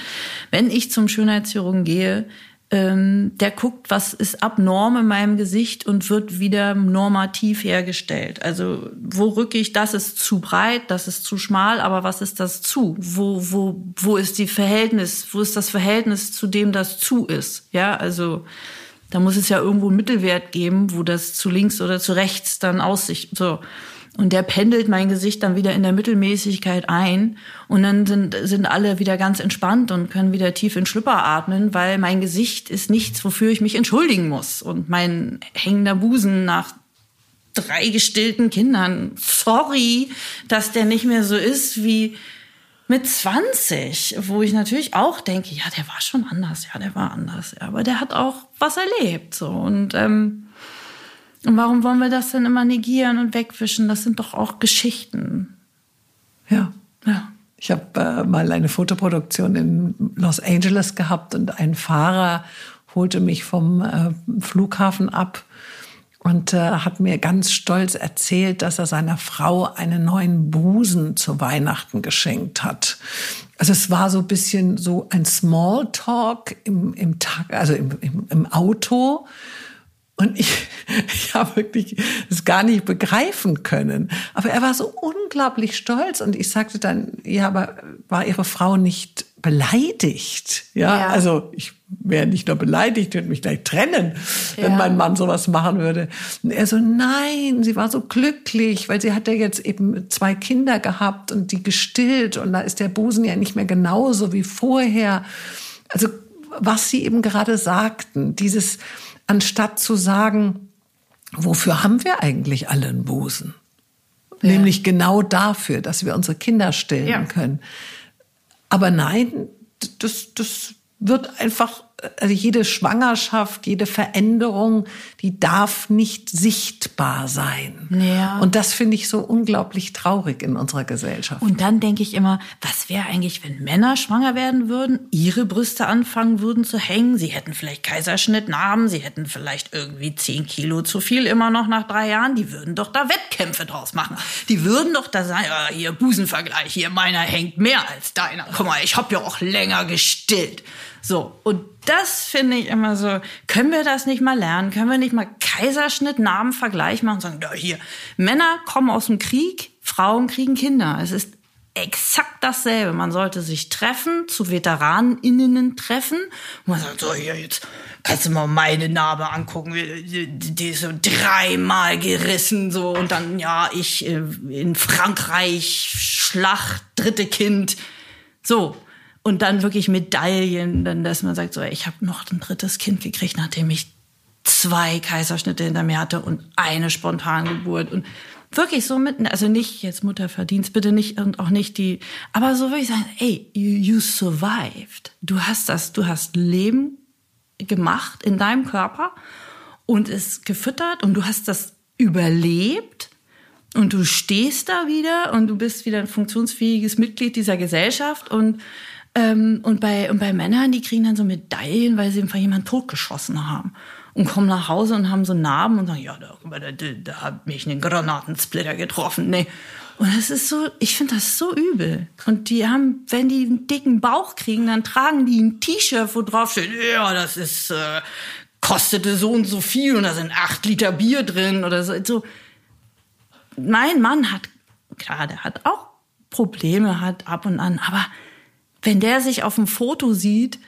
Wenn ich zum Schönheitschirurgen gehe, ähm, der guckt, was ist abnorm in meinem Gesicht und wird wieder normativ hergestellt. Also wo rücke ich, das ist zu breit, das ist zu schmal, aber was ist das zu? Wo, wo, wo ist die Verhältnis, wo ist das Verhältnis zu dem, das zu ist? Ja, also da muss es ja irgendwo einen Mittelwert geben, wo das zu links oder zu rechts dann aussicht. So. Und der pendelt mein Gesicht dann wieder in der Mittelmäßigkeit ein. Und dann sind, sind alle wieder ganz entspannt und können wieder tief in Schlüpper atmen, weil mein Gesicht ist nichts, wofür ich mich entschuldigen muss. Und mein hängender Busen nach drei gestillten Kindern, sorry, dass der nicht mehr so ist wie mit 20, wo ich natürlich auch denke, ja, der war schon anders, ja, der war anders, ja, aber der hat auch was erlebt, so und ähm, und warum wollen wir das denn immer negieren und wegwischen? Das sind doch auch Geschichten. Ja, ja. Ich habe äh, mal eine Fotoproduktion in Los Angeles gehabt und ein Fahrer holte mich vom äh, Flughafen ab und äh, hat mir ganz stolz erzählt, dass er seiner Frau einen neuen Busen zu Weihnachten geschenkt hat. Also es war so ein bisschen so ein Smalltalk im, im Tag, also im, im, im Auto. Und ich, (laughs) ich habe wirklich es gar nicht begreifen können. Aber er war so unglaublich stolz. Und ich sagte dann, ja, aber war Ihre Frau nicht beleidigt? Ja, ja. also ich wäre nicht nur beleidigt, würde mich gleich trennen, wenn ja. mein Mann sowas machen würde. Und er so, nein, sie war so glücklich, weil sie hat ja jetzt eben zwei Kinder gehabt und die gestillt und da ist der Busen ja nicht mehr genauso wie vorher. Also was Sie eben gerade sagten, dieses, anstatt zu sagen, wofür haben wir eigentlich alle einen Busen? Ja. Nämlich genau dafür, dass wir unsere Kinder stillen ja. können. Aber nein, das, das wird einfach also jede Schwangerschaft, jede Veränderung, die darf nicht sichtbar sein. Ja. Und das finde ich so unglaublich traurig in unserer Gesellschaft. Und dann denke ich immer, was wäre eigentlich, wenn Männer schwanger werden würden, ihre Brüste anfangen würden zu hängen? Sie hätten vielleicht Kaiserschnittnarben, sie hätten vielleicht irgendwie zehn Kilo zu viel immer noch nach drei Jahren. Die würden doch da Wettkämpfe draus machen. Die würden doch da sagen, ja, hier Busenvergleich, hier meiner hängt mehr als deiner. Guck mal, ich habe ja auch länger gestillt. So, und das finde ich immer so, können wir das nicht mal lernen? Können wir nicht mal Kaiserschnitt, Namen, Vergleich machen sagen, da hier, Männer kommen aus dem Krieg, Frauen kriegen Kinder. Es ist exakt dasselbe. Man sollte sich treffen, zu VeteranInnen treffen. Und man sagt, so, hier, jetzt kannst du mal meine Narbe angucken. Die ist so dreimal gerissen, so. Und dann, ja, ich äh, in Frankreich, Schlacht, dritte Kind. So und dann wirklich Medaillen, dann, dass man sagt, so, ich habe noch ein drittes Kind gekriegt, nachdem ich zwei Kaiserschnitte hinter mir hatte und eine Spontangeburt und wirklich so mitten, also nicht jetzt Mutterverdienst, bitte nicht und auch nicht die, aber so würde ich sagen, ey, you, you survived. Du hast das, du hast Leben gemacht in deinem Körper und es gefüttert und du hast das überlebt und du stehst da wieder und du bist wieder ein funktionsfähiges Mitglied dieser Gesellschaft und ähm, und, bei, und bei Männern, die kriegen dann so Medaillen, weil sie einfach jemanden totgeschossen haben. Und kommen nach Hause und haben so Narben und sagen, ja, da, da, da hat mich ein Granatensplitter getroffen. Nee. Und das ist so, ich finde das so übel. Und die haben, wenn die einen dicken Bauch kriegen, dann tragen die ein T-Shirt, wo drauf steht, ja, das ist, äh, kostete so und so viel und da sind acht Liter Bier drin oder so. so. Mein Mann hat, klar, der hat auch Probleme, hat ab und an, aber wenn der sich auf dem Foto sieht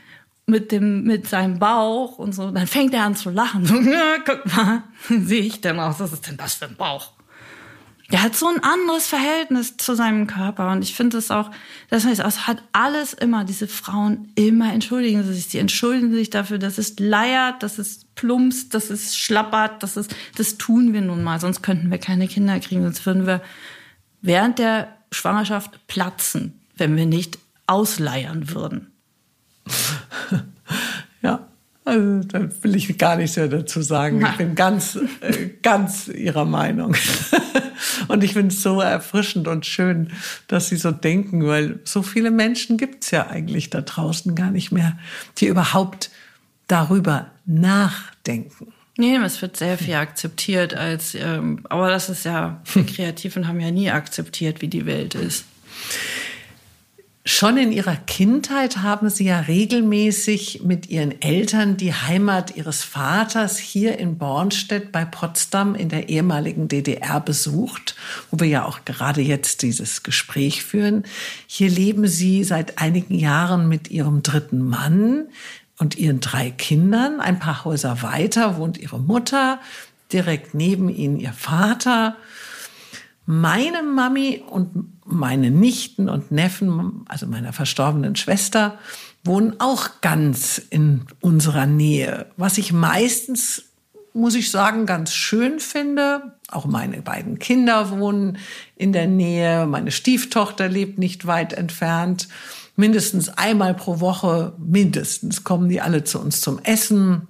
mit dem mit seinem Bauch und so, dann fängt er an zu lachen. So, (laughs) ja, guck mal, (laughs) sehe ich denn aus? Was ist denn das für ein Bauch? Der hat so ein anderes Verhältnis zu seinem Körper und ich finde es auch, das heißt, es hat alles immer, diese Frauen immer entschuldigen sie sich, die entschuldigen sich dafür, dass es leiert, dass es plumpst, dass es schlappert, dass es, das tun wir nun mal, sonst könnten wir keine Kinder kriegen, sonst würden wir während der Schwangerschaft platzen, wenn wir nicht ausleiern würden. (laughs) ja, also da will ich gar nichts mehr dazu sagen. Ich bin ganz, äh, ganz Ihrer Meinung. (laughs) und ich finde es so erfrischend und schön, dass Sie so denken, weil so viele Menschen gibt es ja eigentlich da draußen gar nicht mehr, die überhaupt darüber nachdenken. Nee, es wird sehr viel akzeptiert als, ähm, aber das ist ja, wir (laughs) Kreativen haben ja nie akzeptiert, wie die Welt ist. Schon in ihrer Kindheit haben sie ja regelmäßig mit ihren Eltern die Heimat ihres Vaters hier in Bornstedt bei Potsdam in der ehemaligen DDR besucht, wo wir ja auch gerade jetzt dieses Gespräch führen. Hier leben sie seit einigen Jahren mit ihrem dritten Mann und ihren drei Kindern. Ein paar Häuser weiter wohnt ihre Mutter, direkt neben ihnen ihr Vater. Meine Mami und meine Nichten und Neffen, also meiner verstorbenen Schwester, wohnen auch ganz in unserer Nähe, was ich meistens, muss ich sagen, ganz schön finde. Auch meine beiden Kinder wohnen in der Nähe, meine Stieftochter lebt nicht weit entfernt. Mindestens einmal pro Woche, mindestens, kommen die alle zu uns zum Essen.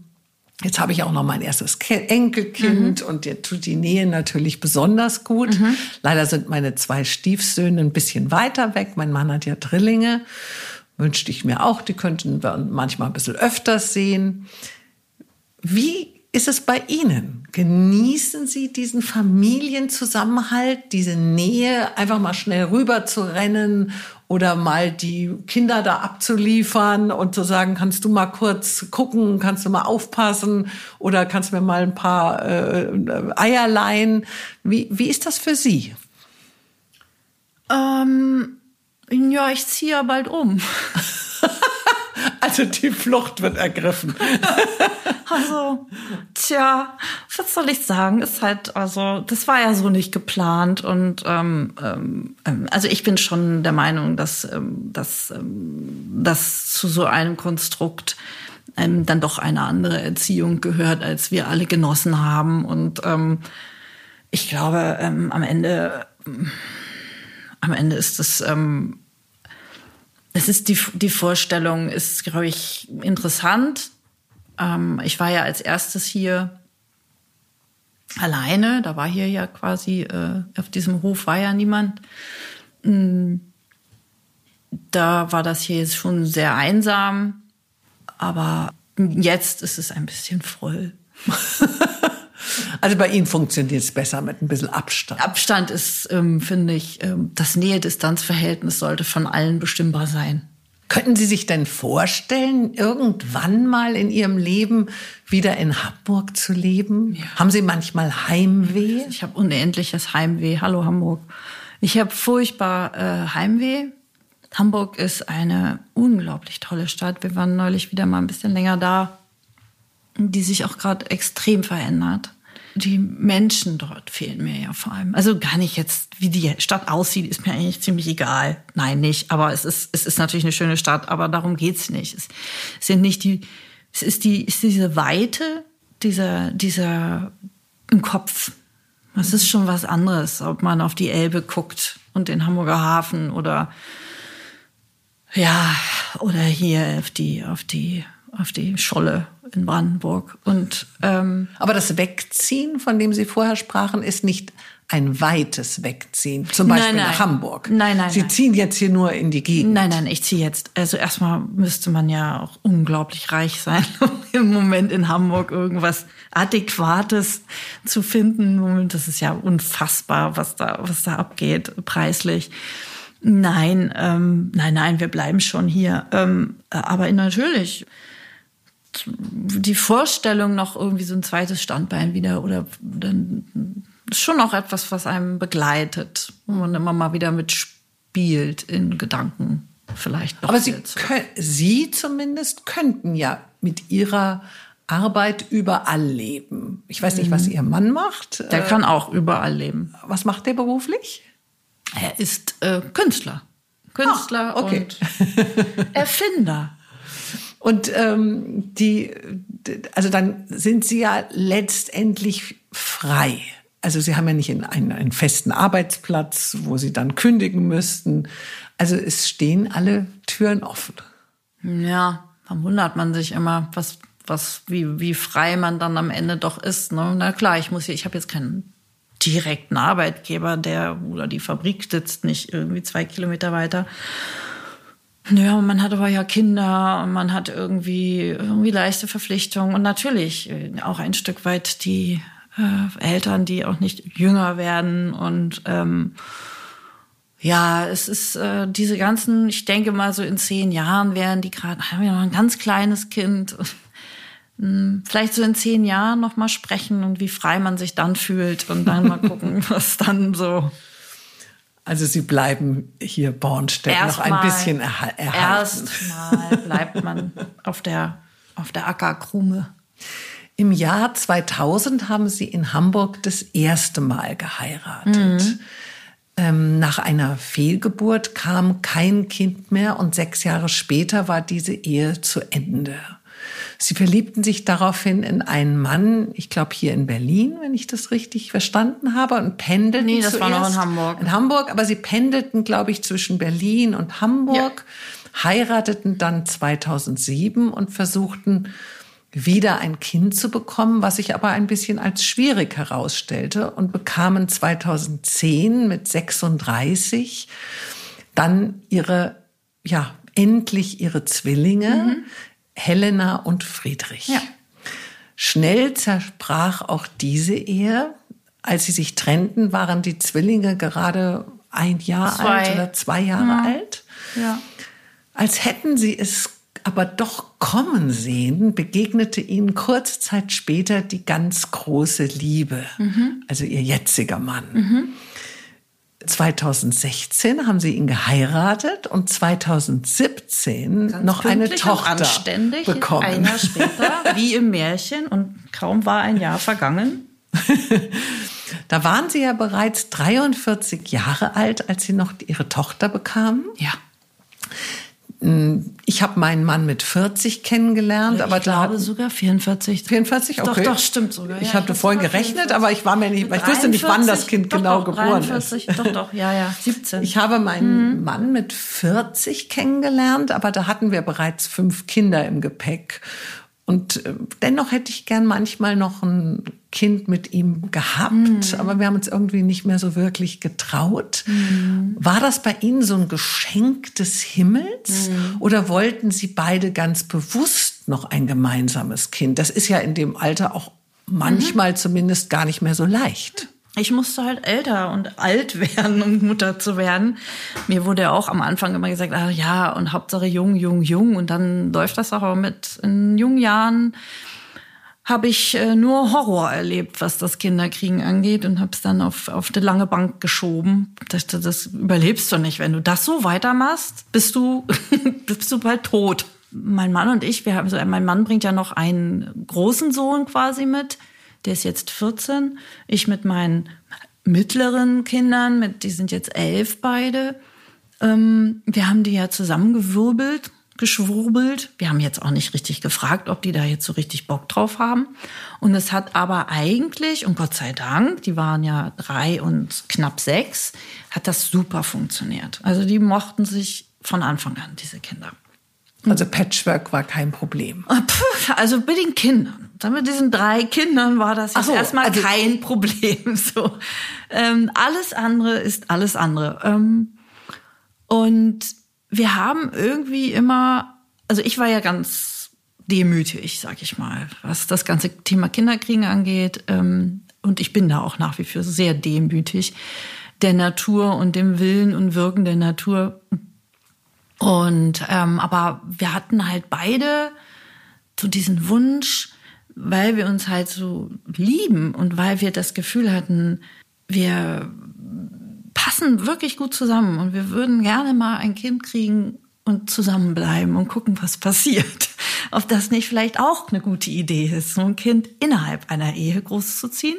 Jetzt habe ich auch noch mein erstes Enkelkind mhm. und dir tut die Nähe natürlich besonders gut. Mhm. Leider sind meine zwei Stiefsöhne ein bisschen weiter weg. Mein Mann hat ja Drillinge. Wünschte ich mir auch, die könnten wir manchmal ein bisschen öfters sehen. Wie ist es bei Ihnen? Genießen Sie diesen Familienzusammenhalt, diese Nähe, einfach mal schnell rüber zu rennen oder mal die Kinder da abzuliefern und zu sagen, kannst du mal kurz gucken, kannst du mal aufpassen oder kannst du mir mal ein paar äh, Eier leihen. Wie, wie ist das für Sie? Ähm, ja, ich ziehe ja bald um. (laughs) also die Flucht wird ergriffen. (laughs) also Tja, was soll ich sagen? Ist halt, also, das war ja so nicht geplant. Und ähm, ähm, ähm also ich bin schon der Meinung, dass, ähm, dass, ähm, dass zu so einem Konstrukt ähm, dann doch eine andere Erziehung gehört, als wir alle genossen haben. Und ähm, ich glaube, ähm, am Ende, ähm, am Ende ist es, ähm, es ist die, die Vorstellung ist, glaube ich, interessant. Ähm, ich war ja als erstes hier alleine. Da war hier ja quasi, äh, auf diesem Hof war ja niemand. Mm, da war das hier jetzt schon sehr einsam. Aber jetzt ist es ein bisschen voll. (laughs) Also bei Ihnen funktioniert es besser mit ein bisschen Abstand. Abstand ist, ähm, finde ich, ähm, das Nähe-Distanz-Verhältnis sollte von allen bestimmbar sein. Könnten Sie sich denn vorstellen, irgendwann mal in Ihrem Leben wieder in Hamburg zu leben? Ja. Haben Sie manchmal Heimweh? Ich habe unendliches Heimweh. Hallo Hamburg. Ich habe furchtbar äh, Heimweh. Hamburg ist eine unglaublich tolle Stadt. Wir waren neulich wieder mal ein bisschen länger da, die sich auch gerade extrem verändert. Die Menschen dort fehlen mir ja vor allem. Also gar nicht jetzt, wie die Stadt aussieht, ist mir eigentlich ziemlich egal. Nein, nicht. Aber es ist, es ist natürlich eine schöne Stadt, aber darum geht's nicht. Es sind nicht die, es ist die, ist diese Weite, dieser, dieser im Kopf. Das ist schon was anderes, ob man auf die Elbe guckt und den Hamburger Hafen oder ja, oder hier auf die, auf die, auf die Scholle in Brandenburg. Und, ähm, Aber das Wegziehen, von dem Sie vorher sprachen, ist nicht ein weites Wegziehen, zum Beispiel nein, nein. nach Hamburg. Nein, nein. Sie nein. ziehen jetzt hier nur in die Gegend. Nein, nein, ich ziehe jetzt. Also erstmal müsste man ja auch unglaublich reich sein, (laughs) um im Moment in Hamburg irgendwas Adäquates zu finden. Das ist ja unfassbar, was da, was da abgeht, preislich. Nein, ähm, nein, nein, wir bleiben schon hier. Ähm, aber natürlich die Vorstellung noch irgendwie so ein zweites Standbein wieder oder dann ist schon auch etwas, was einem begleitet, wo man immer mal wieder mitspielt in Gedanken vielleicht. Aber Sie, können, Sie zumindest könnten ja mit Ihrer Arbeit überall leben. Ich weiß nicht, was mhm. Ihr Mann macht. Der kann auch überall leben. Was macht der beruflich? Er ist äh, Künstler. Künstler ah, okay. und (laughs) Erfinder. Und ähm, die, also dann sind sie ja letztendlich frei. Also sie haben ja nicht einen, einen festen Arbeitsplatz, wo sie dann kündigen müssten. Also es stehen alle Türen offen. Ja, dann wundert man sich immer, was, was, wie, wie frei man dann am Ende doch ist. Ne? Na klar, ich muss hier, ich habe jetzt keinen direkten Arbeitgeber, der oder die Fabrik sitzt nicht irgendwie zwei Kilometer weiter. Ja, man hat aber ja Kinder und man hat irgendwie, irgendwie leichte Verpflichtungen und natürlich äh, auch ein Stück weit die äh, Eltern, die auch nicht jünger werden und ähm, ja, es ist äh, diese ganzen, ich denke mal so in zehn Jahren werden die gerade, haben ja noch ein ganz kleines Kind. (laughs) Hm, vielleicht so in zehn Jahren noch mal sprechen und wie frei man sich dann fühlt und dann mal gucken, (laughs) was dann so. Also Sie bleiben hier Bornstedt noch ein bisschen erhalten. Erstmal bleibt man (laughs) auf der, auf der Ackerkrume. Im Jahr 2000 haben Sie in Hamburg das erste Mal geheiratet. Mhm. Ähm, nach einer Fehlgeburt kam kein Kind mehr und sechs Jahre später war diese Ehe zu Ende. Sie verliebten sich daraufhin in einen Mann, ich glaube hier in Berlin, wenn ich das richtig verstanden habe, und pendelten Nee, das war noch in Hamburg. In Hamburg, aber sie pendelten, glaube ich, zwischen Berlin und Hamburg, ja. heirateten dann 2007 und versuchten wieder ein Kind zu bekommen, was sich aber ein bisschen als schwierig herausstellte und bekamen 2010 mit 36 dann ihre, ja, endlich ihre Zwillinge. Mhm. Helena und Friedrich. Ja. Schnell zerbrach auch diese Ehe. Als sie sich trennten, waren die Zwillinge gerade ein Jahr zwei. alt oder zwei Jahre ja. alt. Ja. Als hätten sie es aber doch kommen sehen, begegnete ihnen kurze Zeit später die ganz große Liebe, mhm. also ihr jetziger Mann. Mhm. 2016 haben sie ihn geheiratet und 2017 Ganz noch eine Tochter anständig, bekommen. Ein Jahr später, wie im Märchen. Und Kaum war ein Jahr vergangen. (laughs) da waren Sie ja bereits 43 Jahre alt, als Sie noch Ihre Tochter bekamen. Ja. Ich habe meinen Mann mit 40 kennengelernt, ich aber ich glaube sogar 44. 44, okay. Doch, doch, stimmt sogar. Ich ja, hatte vorhin gerechnet, 44. aber ich war mir nicht, ich wusste nicht, wann das Kind doch, genau doch, geboren 43, ist. Doch, doch, ja, ja, 17. Ich habe meinen mhm. Mann mit 40 kennengelernt, aber da hatten wir bereits fünf Kinder im Gepäck. Und äh, dennoch hätte ich gern manchmal noch ein Kind mit ihm gehabt, mhm. aber wir haben uns irgendwie nicht mehr so wirklich getraut. Mhm. War das bei Ihnen so ein Geschenk des Himmels mhm. oder wollten Sie beide ganz bewusst noch ein gemeinsames Kind? Das ist ja in dem Alter auch manchmal zumindest gar nicht mehr so leicht. Ich musste halt älter und alt (laughs) werden, um Mutter zu werden. Mir wurde ja auch am Anfang immer gesagt, ah ja, und Hauptsache jung, jung, jung. Und dann läuft das auch mit in jungen Jahren habe ich äh, nur Horror erlebt, was das Kinderkriegen angeht und habe es dann auf, auf die lange Bank geschoben. Dachte, das überlebst du nicht. Wenn du das so weitermachst, bist du, (laughs) bist du bald tot. Mein Mann und ich, wir haben so, mein Mann bringt ja noch einen großen Sohn quasi mit der ist jetzt 14. Ich mit meinen mittleren Kindern, mit, die sind jetzt elf beide. Ähm, wir haben die ja zusammengewirbelt, geschwurbelt. Wir haben jetzt auch nicht richtig gefragt, ob die da jetzt so richtig Bock drauf haben. Und es hat aber eigentlich, und Gott sei Dank, die waren ja drei und knapp sechs, hat das super funktioniert. Also die mochten sich von Anfang an, diese Kinder. Also Patchwork war kein Problem. (laughs) Also mit den Kindern. Mit diesen drei Kindern war das jetzt so, erstmal also kein (laughs) Problem. So. Ähm, alles andere ist alles andere. Ähm, und wir haben irgendwie immer, also ich war ja ganz demütig, sag ich mal, was das ganze Thema Kinderkriegen angeht. Ähm, und ich bin da auch nach wie vor sehr demütig der Natur und dem Willen und Wirken der Natur und ähm, aber wir hatten halt beide so diesen Wunsch, weil wir uns halt so lieben und weil wir das Gefühl hatten, wir passen wirklich gut zusammen und wir würden gerne mal ein Kind kriegen und zusammenbleiben und gucken, was passiert. (laughs) Ob das nicht vielleicht auch eine gute Idee ist, so ein Kind innerhalb einer Ehe groß zu ziehen.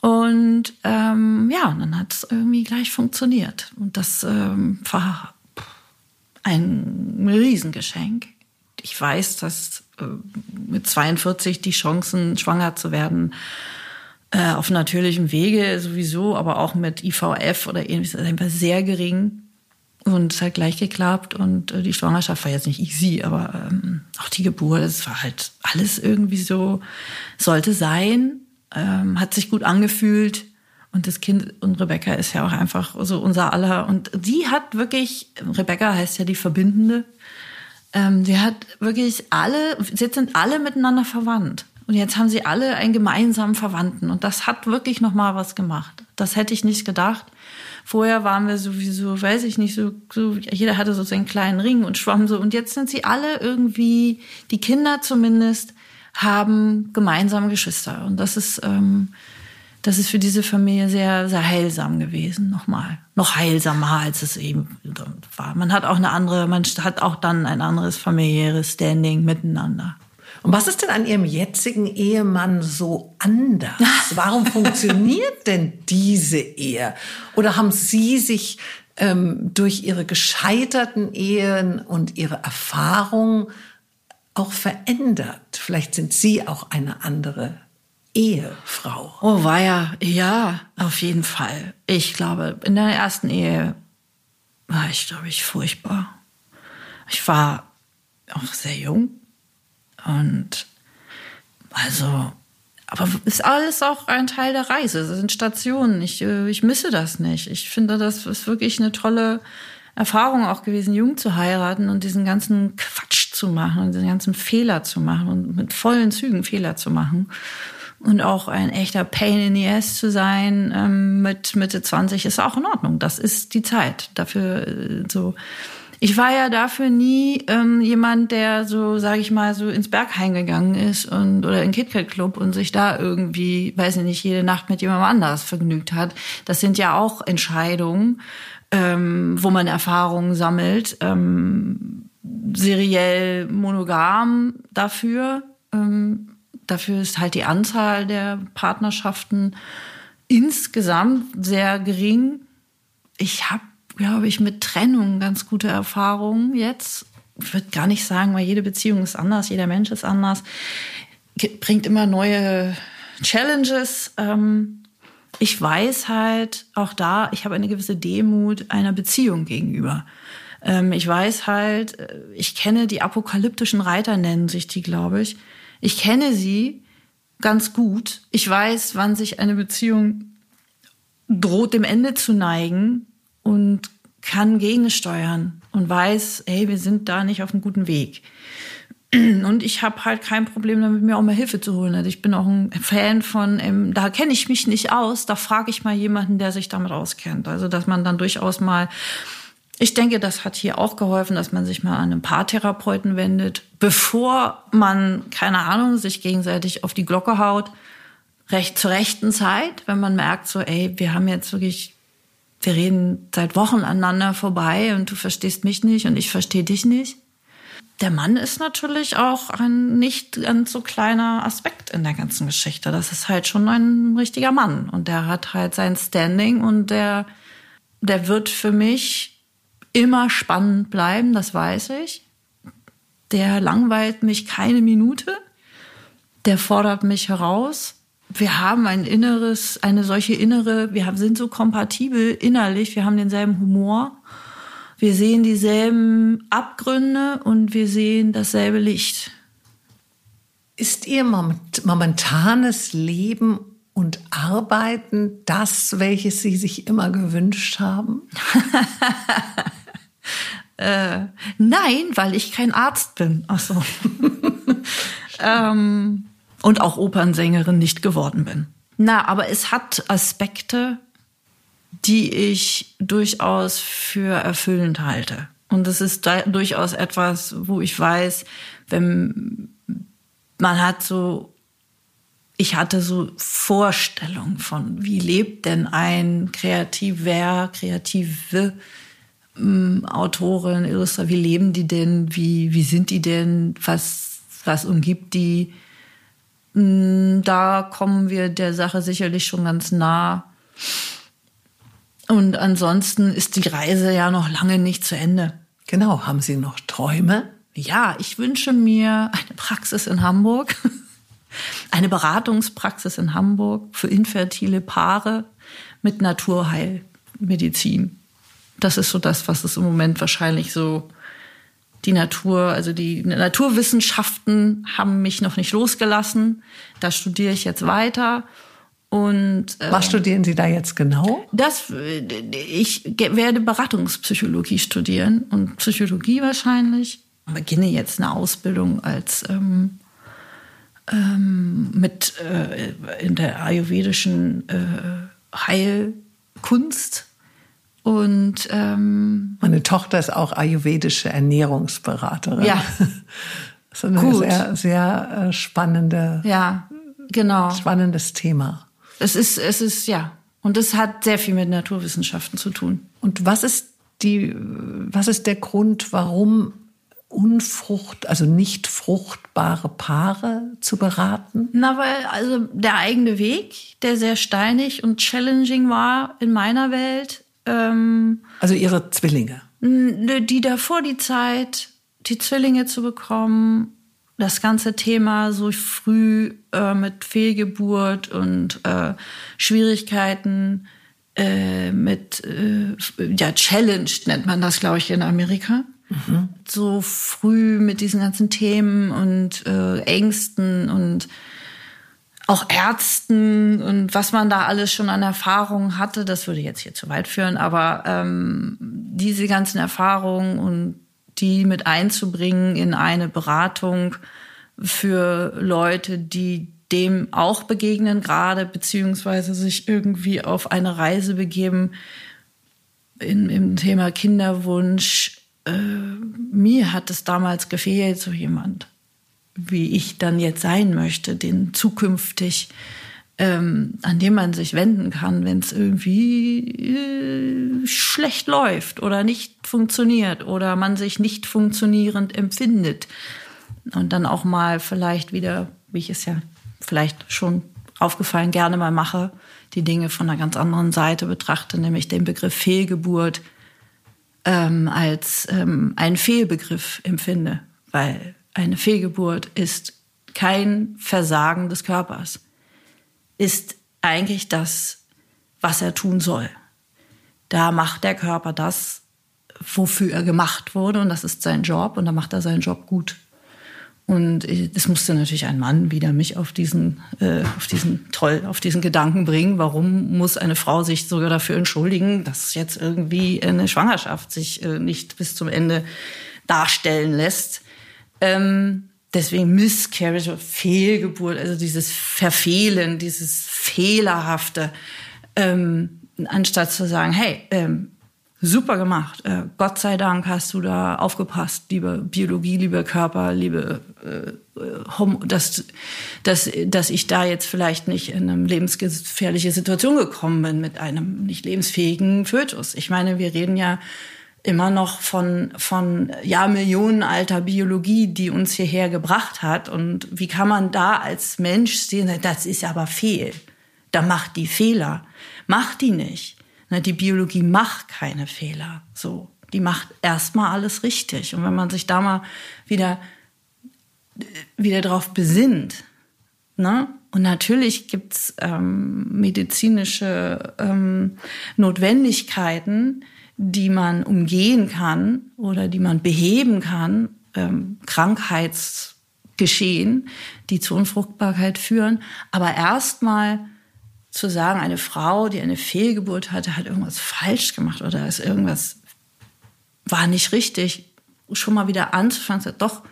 Und ähm, ja, dann hat es irgendwie gleich funktioniert. Und das ähm, war ein Riesengeschenk. Ich weiß, dass mit 42 die Chancen, schwanger zu werden, äh, auf natürlichem Wege sowieso, aber auch mit IVF oder ähnliches, einfach sehr gering. Und es hat gleich geklappt und äh, die Schwangerschaft war jetzt nicht easy, aber ähm, auch die Geburt, es war halt alles irgendwie so, sollte sein, ähm, hat sich gut angefühlt. Und das Kind und Rebecca ist ja auch einfach so unser aller. Und die hat wirklich, Rebecca heißt ja die Verbindende, ähm, die hat wirklich alle, jetzt sind alle miteinander verwandt. Und jetzt haben sie alle einen gemeinsamen Verwandten. Und das hat wirklich nochmal was gemacht. Das hätte ich nicht gedacht. Vorher waren wir sowieso, weiß ich nicht, so, so, jeder hatte so seinen kleinen Ring und schwamm so. Und jetzt sind sie alle irgendwie, die Kinder zumindest, haben gemeinsame Geschwister. Und das ist, ähm, das ist für diese Familie sehr, sehr heilsam gewesen, nochmal. Noch heilsamer, als es eben war. Man hat auch eine andere, man hat auch dann ein anderes familiäres Standing miteinander. Und was ist denn an Ihrem jetzigen Ehemann so anders? (laughs) Warum funktioniert denn diese Ehe? Oder haben Sie sich ähm, durch Ihre gescheiterten Ehen und Ihre Erfahrung auch verändert? Vielleicht sind Sie auch eine andere Ehefrau. Oh, war ja, ja, auf jeden Fall. Ich glaube, in der ersten Ehe war ich, glaube ich, furchtbar. Ich war auch sehr jung und also, aber ist alles auch ein Teil der Reise. Es sind Stationen. Ich, äh, ich misse das nicht. Ich finde, das ist wirklich eine tolle Erfahrung auch gewesen, jung zu heiraten und diesen ganzen Quatsch zu machen und diesen ganzen Fehler zu machen und mit vollen Zügen Fehler zu machen und auch ein echter Pain in the Ass zu sein ähm, mit Mitte 20 ist auch in Ordnung. Das ist die Zeit dafür äh, so. Ich war ja dafür nie ähm, jemand, der so, sage ich mal, so ins Berghain gegangen ist und oder in KitKat Club und sich da irgendwie, weiß ich nicht, jede Nacht mit jemandem anders vergnügt hat. Das sind ja auch Entscheidungen, ähm, wo man Erfahrungen sammelt, ähm, seriell monogam dafür. Ähm, Dafür ist halt die Anzahl der Partnerschaften insgesamt sehr gering. Ich habe, glaube ich, mit Trennung ganz gute Erfahrungen jetzt. Ich würde gar nicht sagen, weil jede Beziehung ist anders, jeder Mensch ist anders, bringt immer neue Challenges. Ähm, ich weiß halt auch da, ich habe eine gewisse Demut einer Beziehung gegenüber. Ähm, ich weiß halt, äh, ich kenne die apokalyptischen Reiter, nennen sich die, glaube ich. Ich kenne sie ganz gut. Ich weiß, wann sich eine Beziehung droht, dem Ende zu neigen und kann gegensteuern und weiß, hey, wir sind da nicht auf einem guten Weg. Und ich habe halt kein Problem damit, mir auch mal Hilfe zu holen. Also ich bin auch ein Fan von, ähm, da kenne ich mich nicht aus, da frage ich mal jemanden, der sich damit auskennt. Also dass man dann durchaus mal, ich denke, das hat hier auch geholfen, dass man sich mal an einen Paartherapeuten wendet, bevor man, keine Ahnung, sich gegenseitig auf die Glocke haut, recht zur rechten Zeit, wenn man merkt, so, ey, wir haben jetzt wirklich wir reden seit Wochen aneinander vorbei und du verstehst mich nicht und ich verstehe dich nicht. Der Mann ist natürlich auch ein nicht ganz so kleiner Aspekt in der ganzen Geschichte. Das ist halt schon ein richtiger Mann. Und der hat halt sein Standing und der, der wird für mich immer spannend bleiben, das weiß ich. Der langweilt mich keine Minute. Der fordert mich heraus. Wir haben ein inneres, eine solche innere, wir sind so kompatibel innerlich, wir haben denselben Humor wir sehen dieselben Abgründe und wir sehen dasselbe Licht. Ist Ihr momentanes Leben und Arbeiten das, welches Sie sich immer gewünscht haben? (laughs) äh, nein, weil ich kein Arzt bin. Ach so. (laughs) ähm, und auch Opernsängerin nicht geworden bin. Na, aber es hat Aspekte, die ich durchaus für erfüllend halte. Und das ist durchaus etwas, wo ich weiß, wenn man hat so, ich hatte so Vorstellungen von, wie lebt denn ein kreativer, kreative ähm, Autorin, Illustrator, wie leben die denn, wie, wie sind die denn, was, was umgibt die? Mm, da kommen wir der Sache sicherlich schon ganz nah. Und ansonsten ist die Reise ja noch lange nicht zu Ende. Genau, haben Sie noch Träume? Ja, ich wünsche mir eine Praxis in Hamburg, (laughs) eine Beratungspraxis in Hamburg für infertile Paare mit Naturheilmedizin. Das ist so das, was es im Moment wahrscheinlich so die Natur, also die Naturwissenschaften haben mich noch nicht losgelassen. Da studiere ich jetzt weiter und, äh, Was studieren Sie da jetzt genau? Das, ich werde Beratungspsychologie studieren und Psychologie wahrscheinlich. Ich beginne jetzt eine Ausbildung als ähm, ähm, mit äh, in der ayurvedischen äh, Heilkunst. Und ähm, meine Tochter ist auch ayurvedische Ernährungsberaterin. Ja. (laughs) Das ist eine Gut. sehr, sehr äh, spannende, ja, genau. spannendes Thema. Es ist, es ist, ja. Und es hat sehr viel mit Naturwissenschaften zu tun. Und was ist die, was ist der Grund, warum unfrucht, also nicht fruchtbare Paare zu beraten? Na, weil also der eigene Weg, der sehr steinig und challenging war in meiner Welt. Ähm, also ihre Zwillinge. Die davor die Zeit, die Zwillinge zu bekommen, das ganze Thema so früh äh, mit Fehlgeburt und äh, Schwierigkeiten äh, mit äh, ja Challenge nennt man das, glaube ich, in Amerika. Mhm. So früh mit diesen ganzen Themen und äh, Ängsten und auch Ärzten und was man da alles schon an Erfahrungen hatte, das würde jetzt hier zu weit führen, aber ähm, diese ganzen Erfahrungen und die mit einzubringen in eine Beratung für Leute, die dem auch begegnen gerade, beziehungsweise sich irgendwie auf eine Reise begeben in, im Thema Kinderwunsch. Äh, mir hat es damals gefehlt, so jemand, wie ich dann jetzt sein möchte, den zukünftig ähm, an dem man sich wenden kann, wenn es irgendwie äh, schlecht läuft oder nicht funktioniert oder man sich nicht funktionierend empfindet. Und dann auch mal vielleicht wieder, wie ich es ja vielleicht schon aufgefallen, gerne mal mache, die Dinge von einer ganz anderen Seite betrachte, nämlich den Begriff Fehlgeburt ähm, als ähm, einen Fehlbegriff empfinde, weil eine Fehlgeburt ist kein Versagen des Körpers, ist eigentlich das, was er tun soll. Da macht der Körper das, wofür er gemacht wurde und das ist sein Job und da macht er seinen Job gut. Und es musste natürlich ein Mann wieder mich auf diesen, äh, auf diesen toll, auf diesen Gedanken bringen. Warum muss eine Frau sich sogar dafür entschuldigen, dass jetzt irgendwie eine Schwangerschaft sich äh, nicht bis zum Ende darstellen lässt? Ähm, deswegen Miscarriage, Fehlgeburt, also dieses Verfehlen, dieses Fehlerhafte, ähm, anstatt zu sagen, hey, ähm, super gemacht. Äh, Gott sei Dank hast du da aufgepasst, liebe Biologie, liebe Körper, liebe äh, Hom dass, dass, dass ich da jetzt vielleicht nicht in eine lebensgefährliche Situation gekommen bin mit einem nicht lebensfähigen Fötus. Ich meine, wir reden ja immer noch von, von ja, millionenalter Biologie, die uns hierher gebracht hat. Und wie kann man da als Mensch sehen, das ist aber fehl. Da macht die Fehler. Macht die nicht. Ne, die Biologie macht keine Fehler. So, die macht erstmal alles richtig. Und wenn man sich da mal wieder wieder drauf besinnt, ne? Und natürlich gibt's ähm, medizinische ähm, Notwendigkeiten, die man umgehen kann oder die man beheben kann, ähm, Krankheitsgeschehen, die zu Unfruchtbarkeit führen. Aber erstmal zu sagen, eine Frau, die eine Fehlgeburt hatte, hat irgendwas falsch gemacht oder ist irgendwas war nicht richtig, schon mal wieder anzufangen, doch,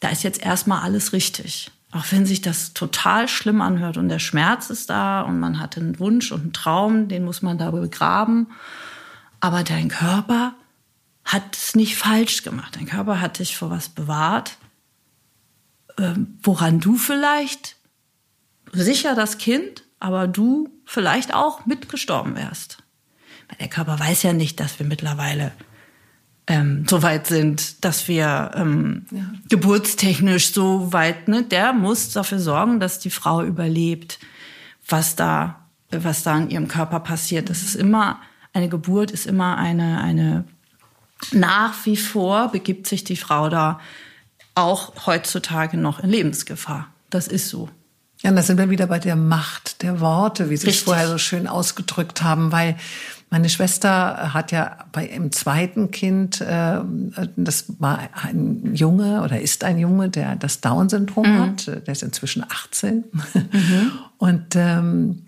da ist jetzt erstmal alles richtig. Auch wenn sich das total schlimm anhört und der Schmerz ist da und man hat einen Wunsch und einen Traum, den muss man da begraben. Aber dein Körper hat es nicht falsch gemacht. Dein Körper hat dich vor was bewahrt, ähm, woran du vielleicht sicher das Kind aber du vielleicht auch mitgestorben wärst. Weil der Körper weiß ja nicht, dass wir mittlerweile ähm, so weit sind, dass wir ähm, ja. geburtstechnisch so weit, ne, der muss dafür sorgen, dass die Frau überlebt, was da, was da in ihrem Körper passiert. Das ist immer, eine Geburt ist immer eine, eine, nach wie vor begibt sich die Frau da auch heutzutage noch in Lebensgefahr. Das ist so. Ja, und da sind wir wieder bei der Macht der Worte, wie Sie es vorher so schön ausgedrückt haben, weil meine Schwester hat ja bei im zweiten Kind, äh, das war ein Junge oder ist ein Junge, der das Down-Syndrom mhm. hat. Der ist inzwischen 18. Mhm. (laughs) Und ähm,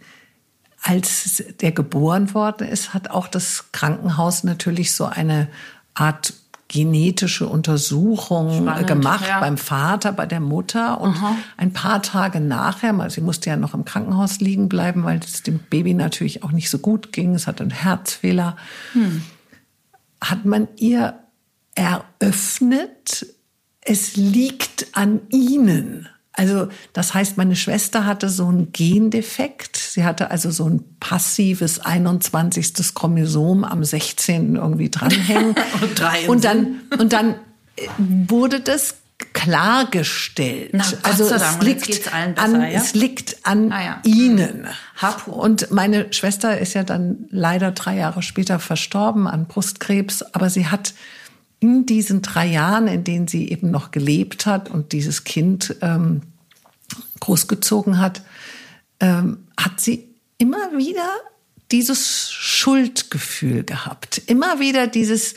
als der geboren worden ist, hat auch das Krankenhaus natürlich so eine Art genetische Untersuchung Spannend, gemacht ja. beim Vater, bei der Mutter und Aha. ein paar Tage nachher, weil sie musste ja noch im Krankenhaus liegen bleiben, weil es dem Baby natürlich auch nicht so gut ging, es hatte einen Herzfehler, hm. hat man ihr eröffnet, es liegt an ihnen. Also das heißt, meine Schwester hatte so einen Gendefekt. Sie hatte also so ein passives 21. Chromosom am 16. irgendwie dranhängen. (laughs) und, und dann und dann äh, wurde das klargestellt. Na, also es liegt, besser, an, ja? es liegt an ah, ja. Ihnen. Und meine Schwester ist ja dann leider drei Jahre später verstorben an Brustkrebs, aber sie hat in diesen drei Jahren, in denen sie eben noch gelebt hat und dieses Kind ähm, großgezogen hat, ähm, hat sie immer wieder dieses Schuldgefühl gehabt. Immer wieder dieses,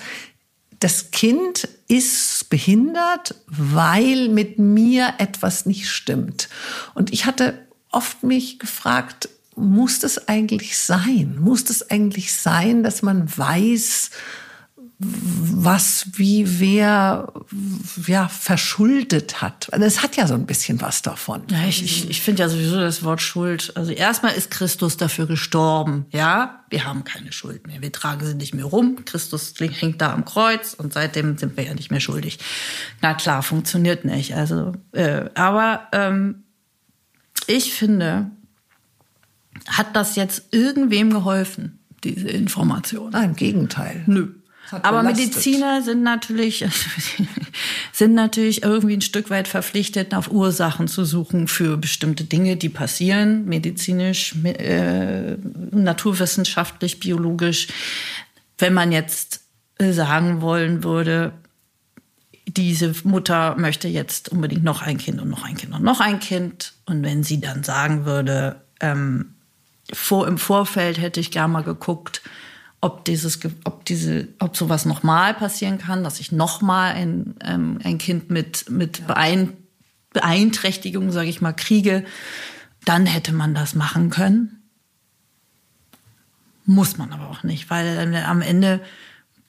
das Kind ist behindert, weil mit mir etwas nicht stimmt. Und ich hatte oft mich gefragt, muss das eigentlich sein? Muss das eigentlich sein, dass man weiß, was wie wer ja verschuldet hat. Also es hat ja so ein bisschen was davon. Ja, ich, ich, ich finde ja sowieso das Wort Schuld. Also erstmal ist Christus dafür gestorben. Ja, wir haben keine Schuld mehr. Wir tragen sie nicht mehr rum. Christus hängt da am Kreuz und seitdem sind wir ja nicht mehr schuldig. Na klar, funktioniert nicht. Also, äh, aber ähm, ich finde, hat das jetzt irgendwem geholfen, diese Information? Nein, im Gegenteil. Nö. Aber Mediziner sind natürlich, (laughs) sind natürlich irgendwie ein Stück weit verpflichtet, auf Ursachen zu suchen für bestimmte Dinge, die passieren, medizinisch, äh, naturwissenschaftlich, biologisch. Wenn man jetzt sagen wollen würde, diese Mutter möchte jetzt unbedingt noch ein Kind und noch ein Kind und noch ein Kind. Und wenn sie dann sagen würde, ähm, vor, im Vorfeld hätte ich gerne mal geguckt, ob dieses, ob diese, ob sowas nochmal passieren kann, dass ich nochmal ein, ähm, ein Kind mit, mit Beein, Beeinträchtigung, sage ich mal, kriege, dann hätte man das machen können. Muss man aber auch nicht, weil am Ende,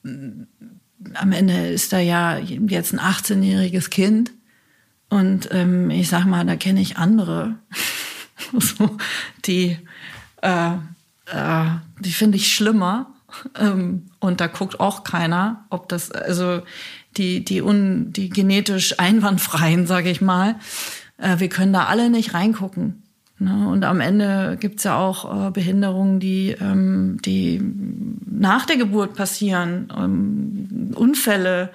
am Ende ist da ja jetzt ein 18-jähriges Kind und ähm, ich sag mal, da kenne ich andere, (laughs) so, die, äh, äh, die finde ich schlimmer ähm, und da guckt auch keiner, ob das, also die, die, un, die genetisch einwandfreien, sage ich mal, äh, wir können da alle nicht reingucken. Ne? Und am Ende gibt's ja auch äh, Behinderungen, die, ähm, die nach der Geburt passieren, ähm, Unfälle,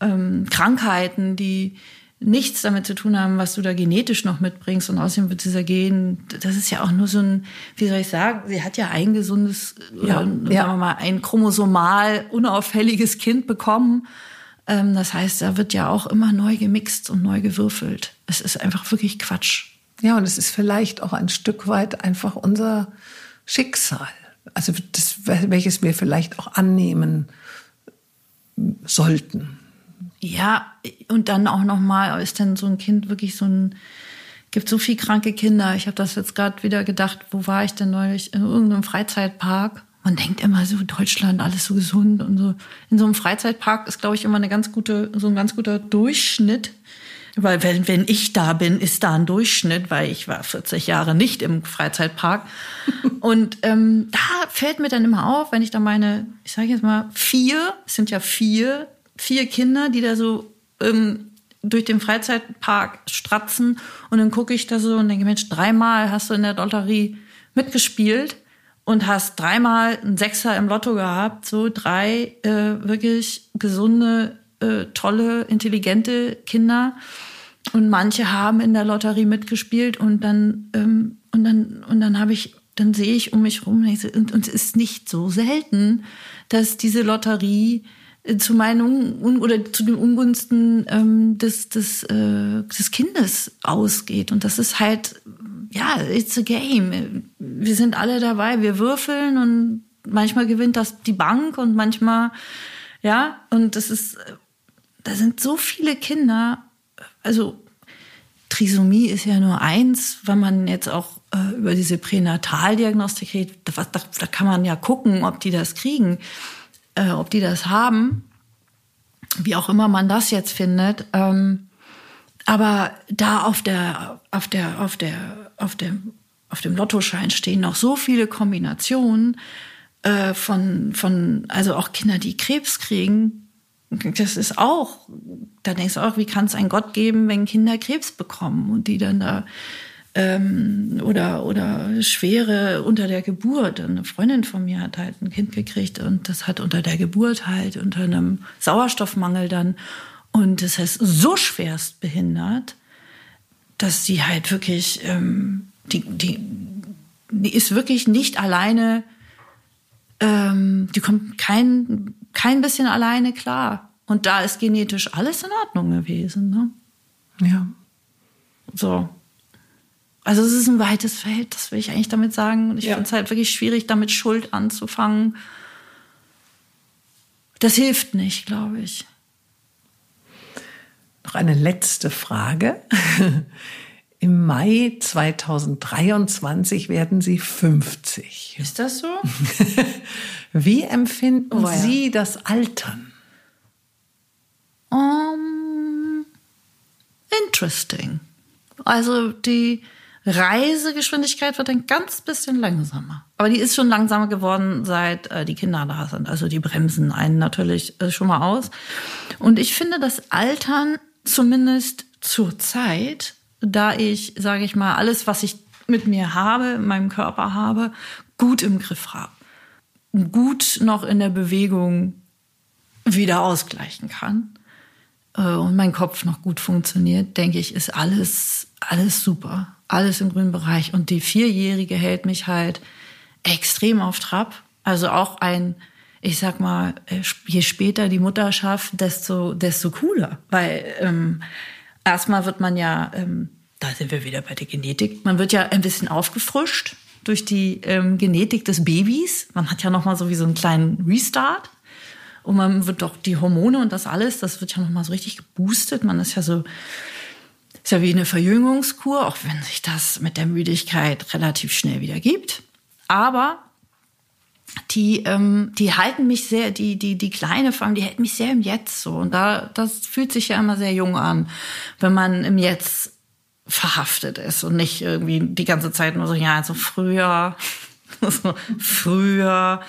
ähm, Krankheiten, die, nichts damit zu tun haben, was du da genetisch noch mitbringst. Und außerdem wird dieser Gen, das ist ja auch nur so ein, wie soll ich sagen, sie hat ja ein gesundes, ja, äh, sagen wir mal, ein chromosomal unauffälliges Kind bekommen. Ähm, das heißt, da wird ja auch immer neu gemixt und neu gewürfelt. Es ist einfach wirklich Quatsch. Ja, und es ist vielleicht auch ein Stück weit einfach unser Schicksal. Also das, welches wir vielleicht auch annehmen sollten. Ja, und dann auch noch mal ist denn so ein Kind wirklich so ein gibt so viel kranke Kinder. Ich habe das jetzt gerade wieder gedacht, wo war ich denn neulich in irgendeinem Freizeitpark? Man denkt immer so Deutschland alles so gesund und so. In so einem Freizeitpark ist glaube ich immer eine ganz gute so ein ganz guter Durchschnitt. Weil wenn, wenn ich da bin, ist da ein Durchschnitt, weil ich war 40 Jahre nicht im Freizeitpark. (laughs) Und ähm, da fällt mir dann immer auf, wenn ich da meine, ich sage jetzt mal vier, es sind ja vier vier Kinder, die da so ähm, durch den Freizeitpark stratzen. Und dann gucke ich da so und denke, Mensch, dreimal hast du in der Lotterie mitgespielt und hast dreimal einen Sechser im Lotto gehabt. So drei äh, wirklich gesunde, äh, tolle, intelligente Kinder. Und manche haben in der Lotterie mitgespielt und dann ähm, und dann und dann habe ich dann sehe ich um mich rum und, und es ist nicht so selten, dass diese Lotterie zu meinen Un oder zu den Ungunsten ähm, des, des, äh, des Kindes ausgeht. Und das ist halt, ja, it's a game. Wir sind alle dabei, wir würfeln und manchmal gewinnt das die Bank und manchmal, ja, und das ist, da sind so viele Kinder, also Trisomie ist ja nur eins, wenn man jetzt auch äh, über diese Pränataldiagnostik redet, da, da, da kann man ja gucken, ob die das kriegen äh, ob die das haben, wie auch immer man das jetzt findet. Ähm, aber da auf der, auf der, auf der, auf dem, auf dem Lottoschein stehen noch so viele Kombinationen äh, von, von, also auch Kinder, die Krebs kriegen. Das ist auch, da denkst du auch, wie kann es einen Gott geben, wenn Kinder Krebs bekommen und die dann da ähm, oder, oder Schwere unter der Geburt. Eine Freundin von mir hat halt ein Kind gekriegt und das hat unter der Geburt halt unter einem Sauerstoffmangel dann und das heißt so schwerst behindert, dass sie halt wirklich, ähm, die, die, die ist wirklich nicht alleine, ähm, die kommt kein, kein bisschen alleine klar. Und da ist genetisch alles in Ordnung gewesen. Ne? Ja. So. Also es ist ein weites Feld, das will ich eigentlich damit sagen. Und ich ja. finde es halt wirklich schwierig, damit Schuld anzufangen. Das hilft nicht, glaube ich. Noch eine letzte Frage. (laughs) Im Mai 2023 werden Sie 50. Ist das so? (laughs) Wie empfinden oh, ja. Sie das Altern? Um, interesting. Also die Reisegeschwindigkeit wird ein ganz bisschen langsamer. Aber die ist schon langsamer geworden, seit äh, die Kinder da sind. Also die bremsen einen natürlich äh, schon mal aus. Und ich finde das Altern zumindest zur Zeit, da ich, sage ich mal, alles, was ich mit mir habe, in meinem Körper habe, gut im Griff habe. Gut noch in der Bewegung wieder ausgleichen kann äh, und mein Kopf noch gut funktioniert, denke ich, ist alles, alles super. Alles im grünen Bereich. Und die Vierjährige hält mich halt extrem auf Trab. Also auch ein, ich sag mal, äh, je später die Mutterschaft, desto, desto cooler. Weil ähm, erstmal wird man ja, ähm, da sind wir wieder bei der Genetik, man wird ja ein bisschen aufgefrischt durch die ähm, Genetik des Babys. Man hat ja noch mal so wie so einen kleinen Restart. Und man wird doch die Hormone und das alles, das wird ja noch mal so richtig geboostet. Man ist ja so, ist ja wie eine Verjüngungskur, auch wenn sich das mit der Müdigkeit relativ schnell wieder gibt. Aber die, ähm, die halten mich sehr, die, die, die kleine Form, die hält mich sehr im Jetzt so. Und da, das fühlt sich ja immer sehr jung an, wenn man im Jetzt verhaftet ist und nicht irgendwie die ganze Zeit nur so, ja, also früher, (laughs) so, früher.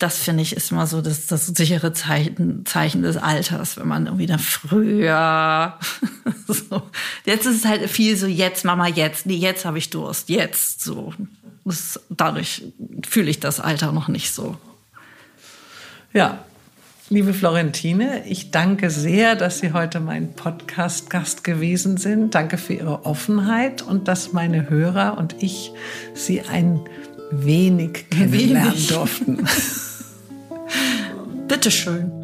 Das finde ich ist immer so das, das sichere Zeichen, Zeichen des Alters, wenn man irgendwie dann früher. (laughs) so. Jetzt ist es halt viel so, jetzt, Mama, jetzt, nee, jetzt habe ich Durst, jetzt so. Das, dadurch fühle ich das Alter noch nicht so. Ja, liebe Florentine, ich danke sehr, dass Sie heute mein Podcast-Gast gewesen sind. Danke für Ihre Offenheit und dass meine Hörer und ich Sie ein wenig kennenlernen wenig. durften. (laughs) Bitteschön.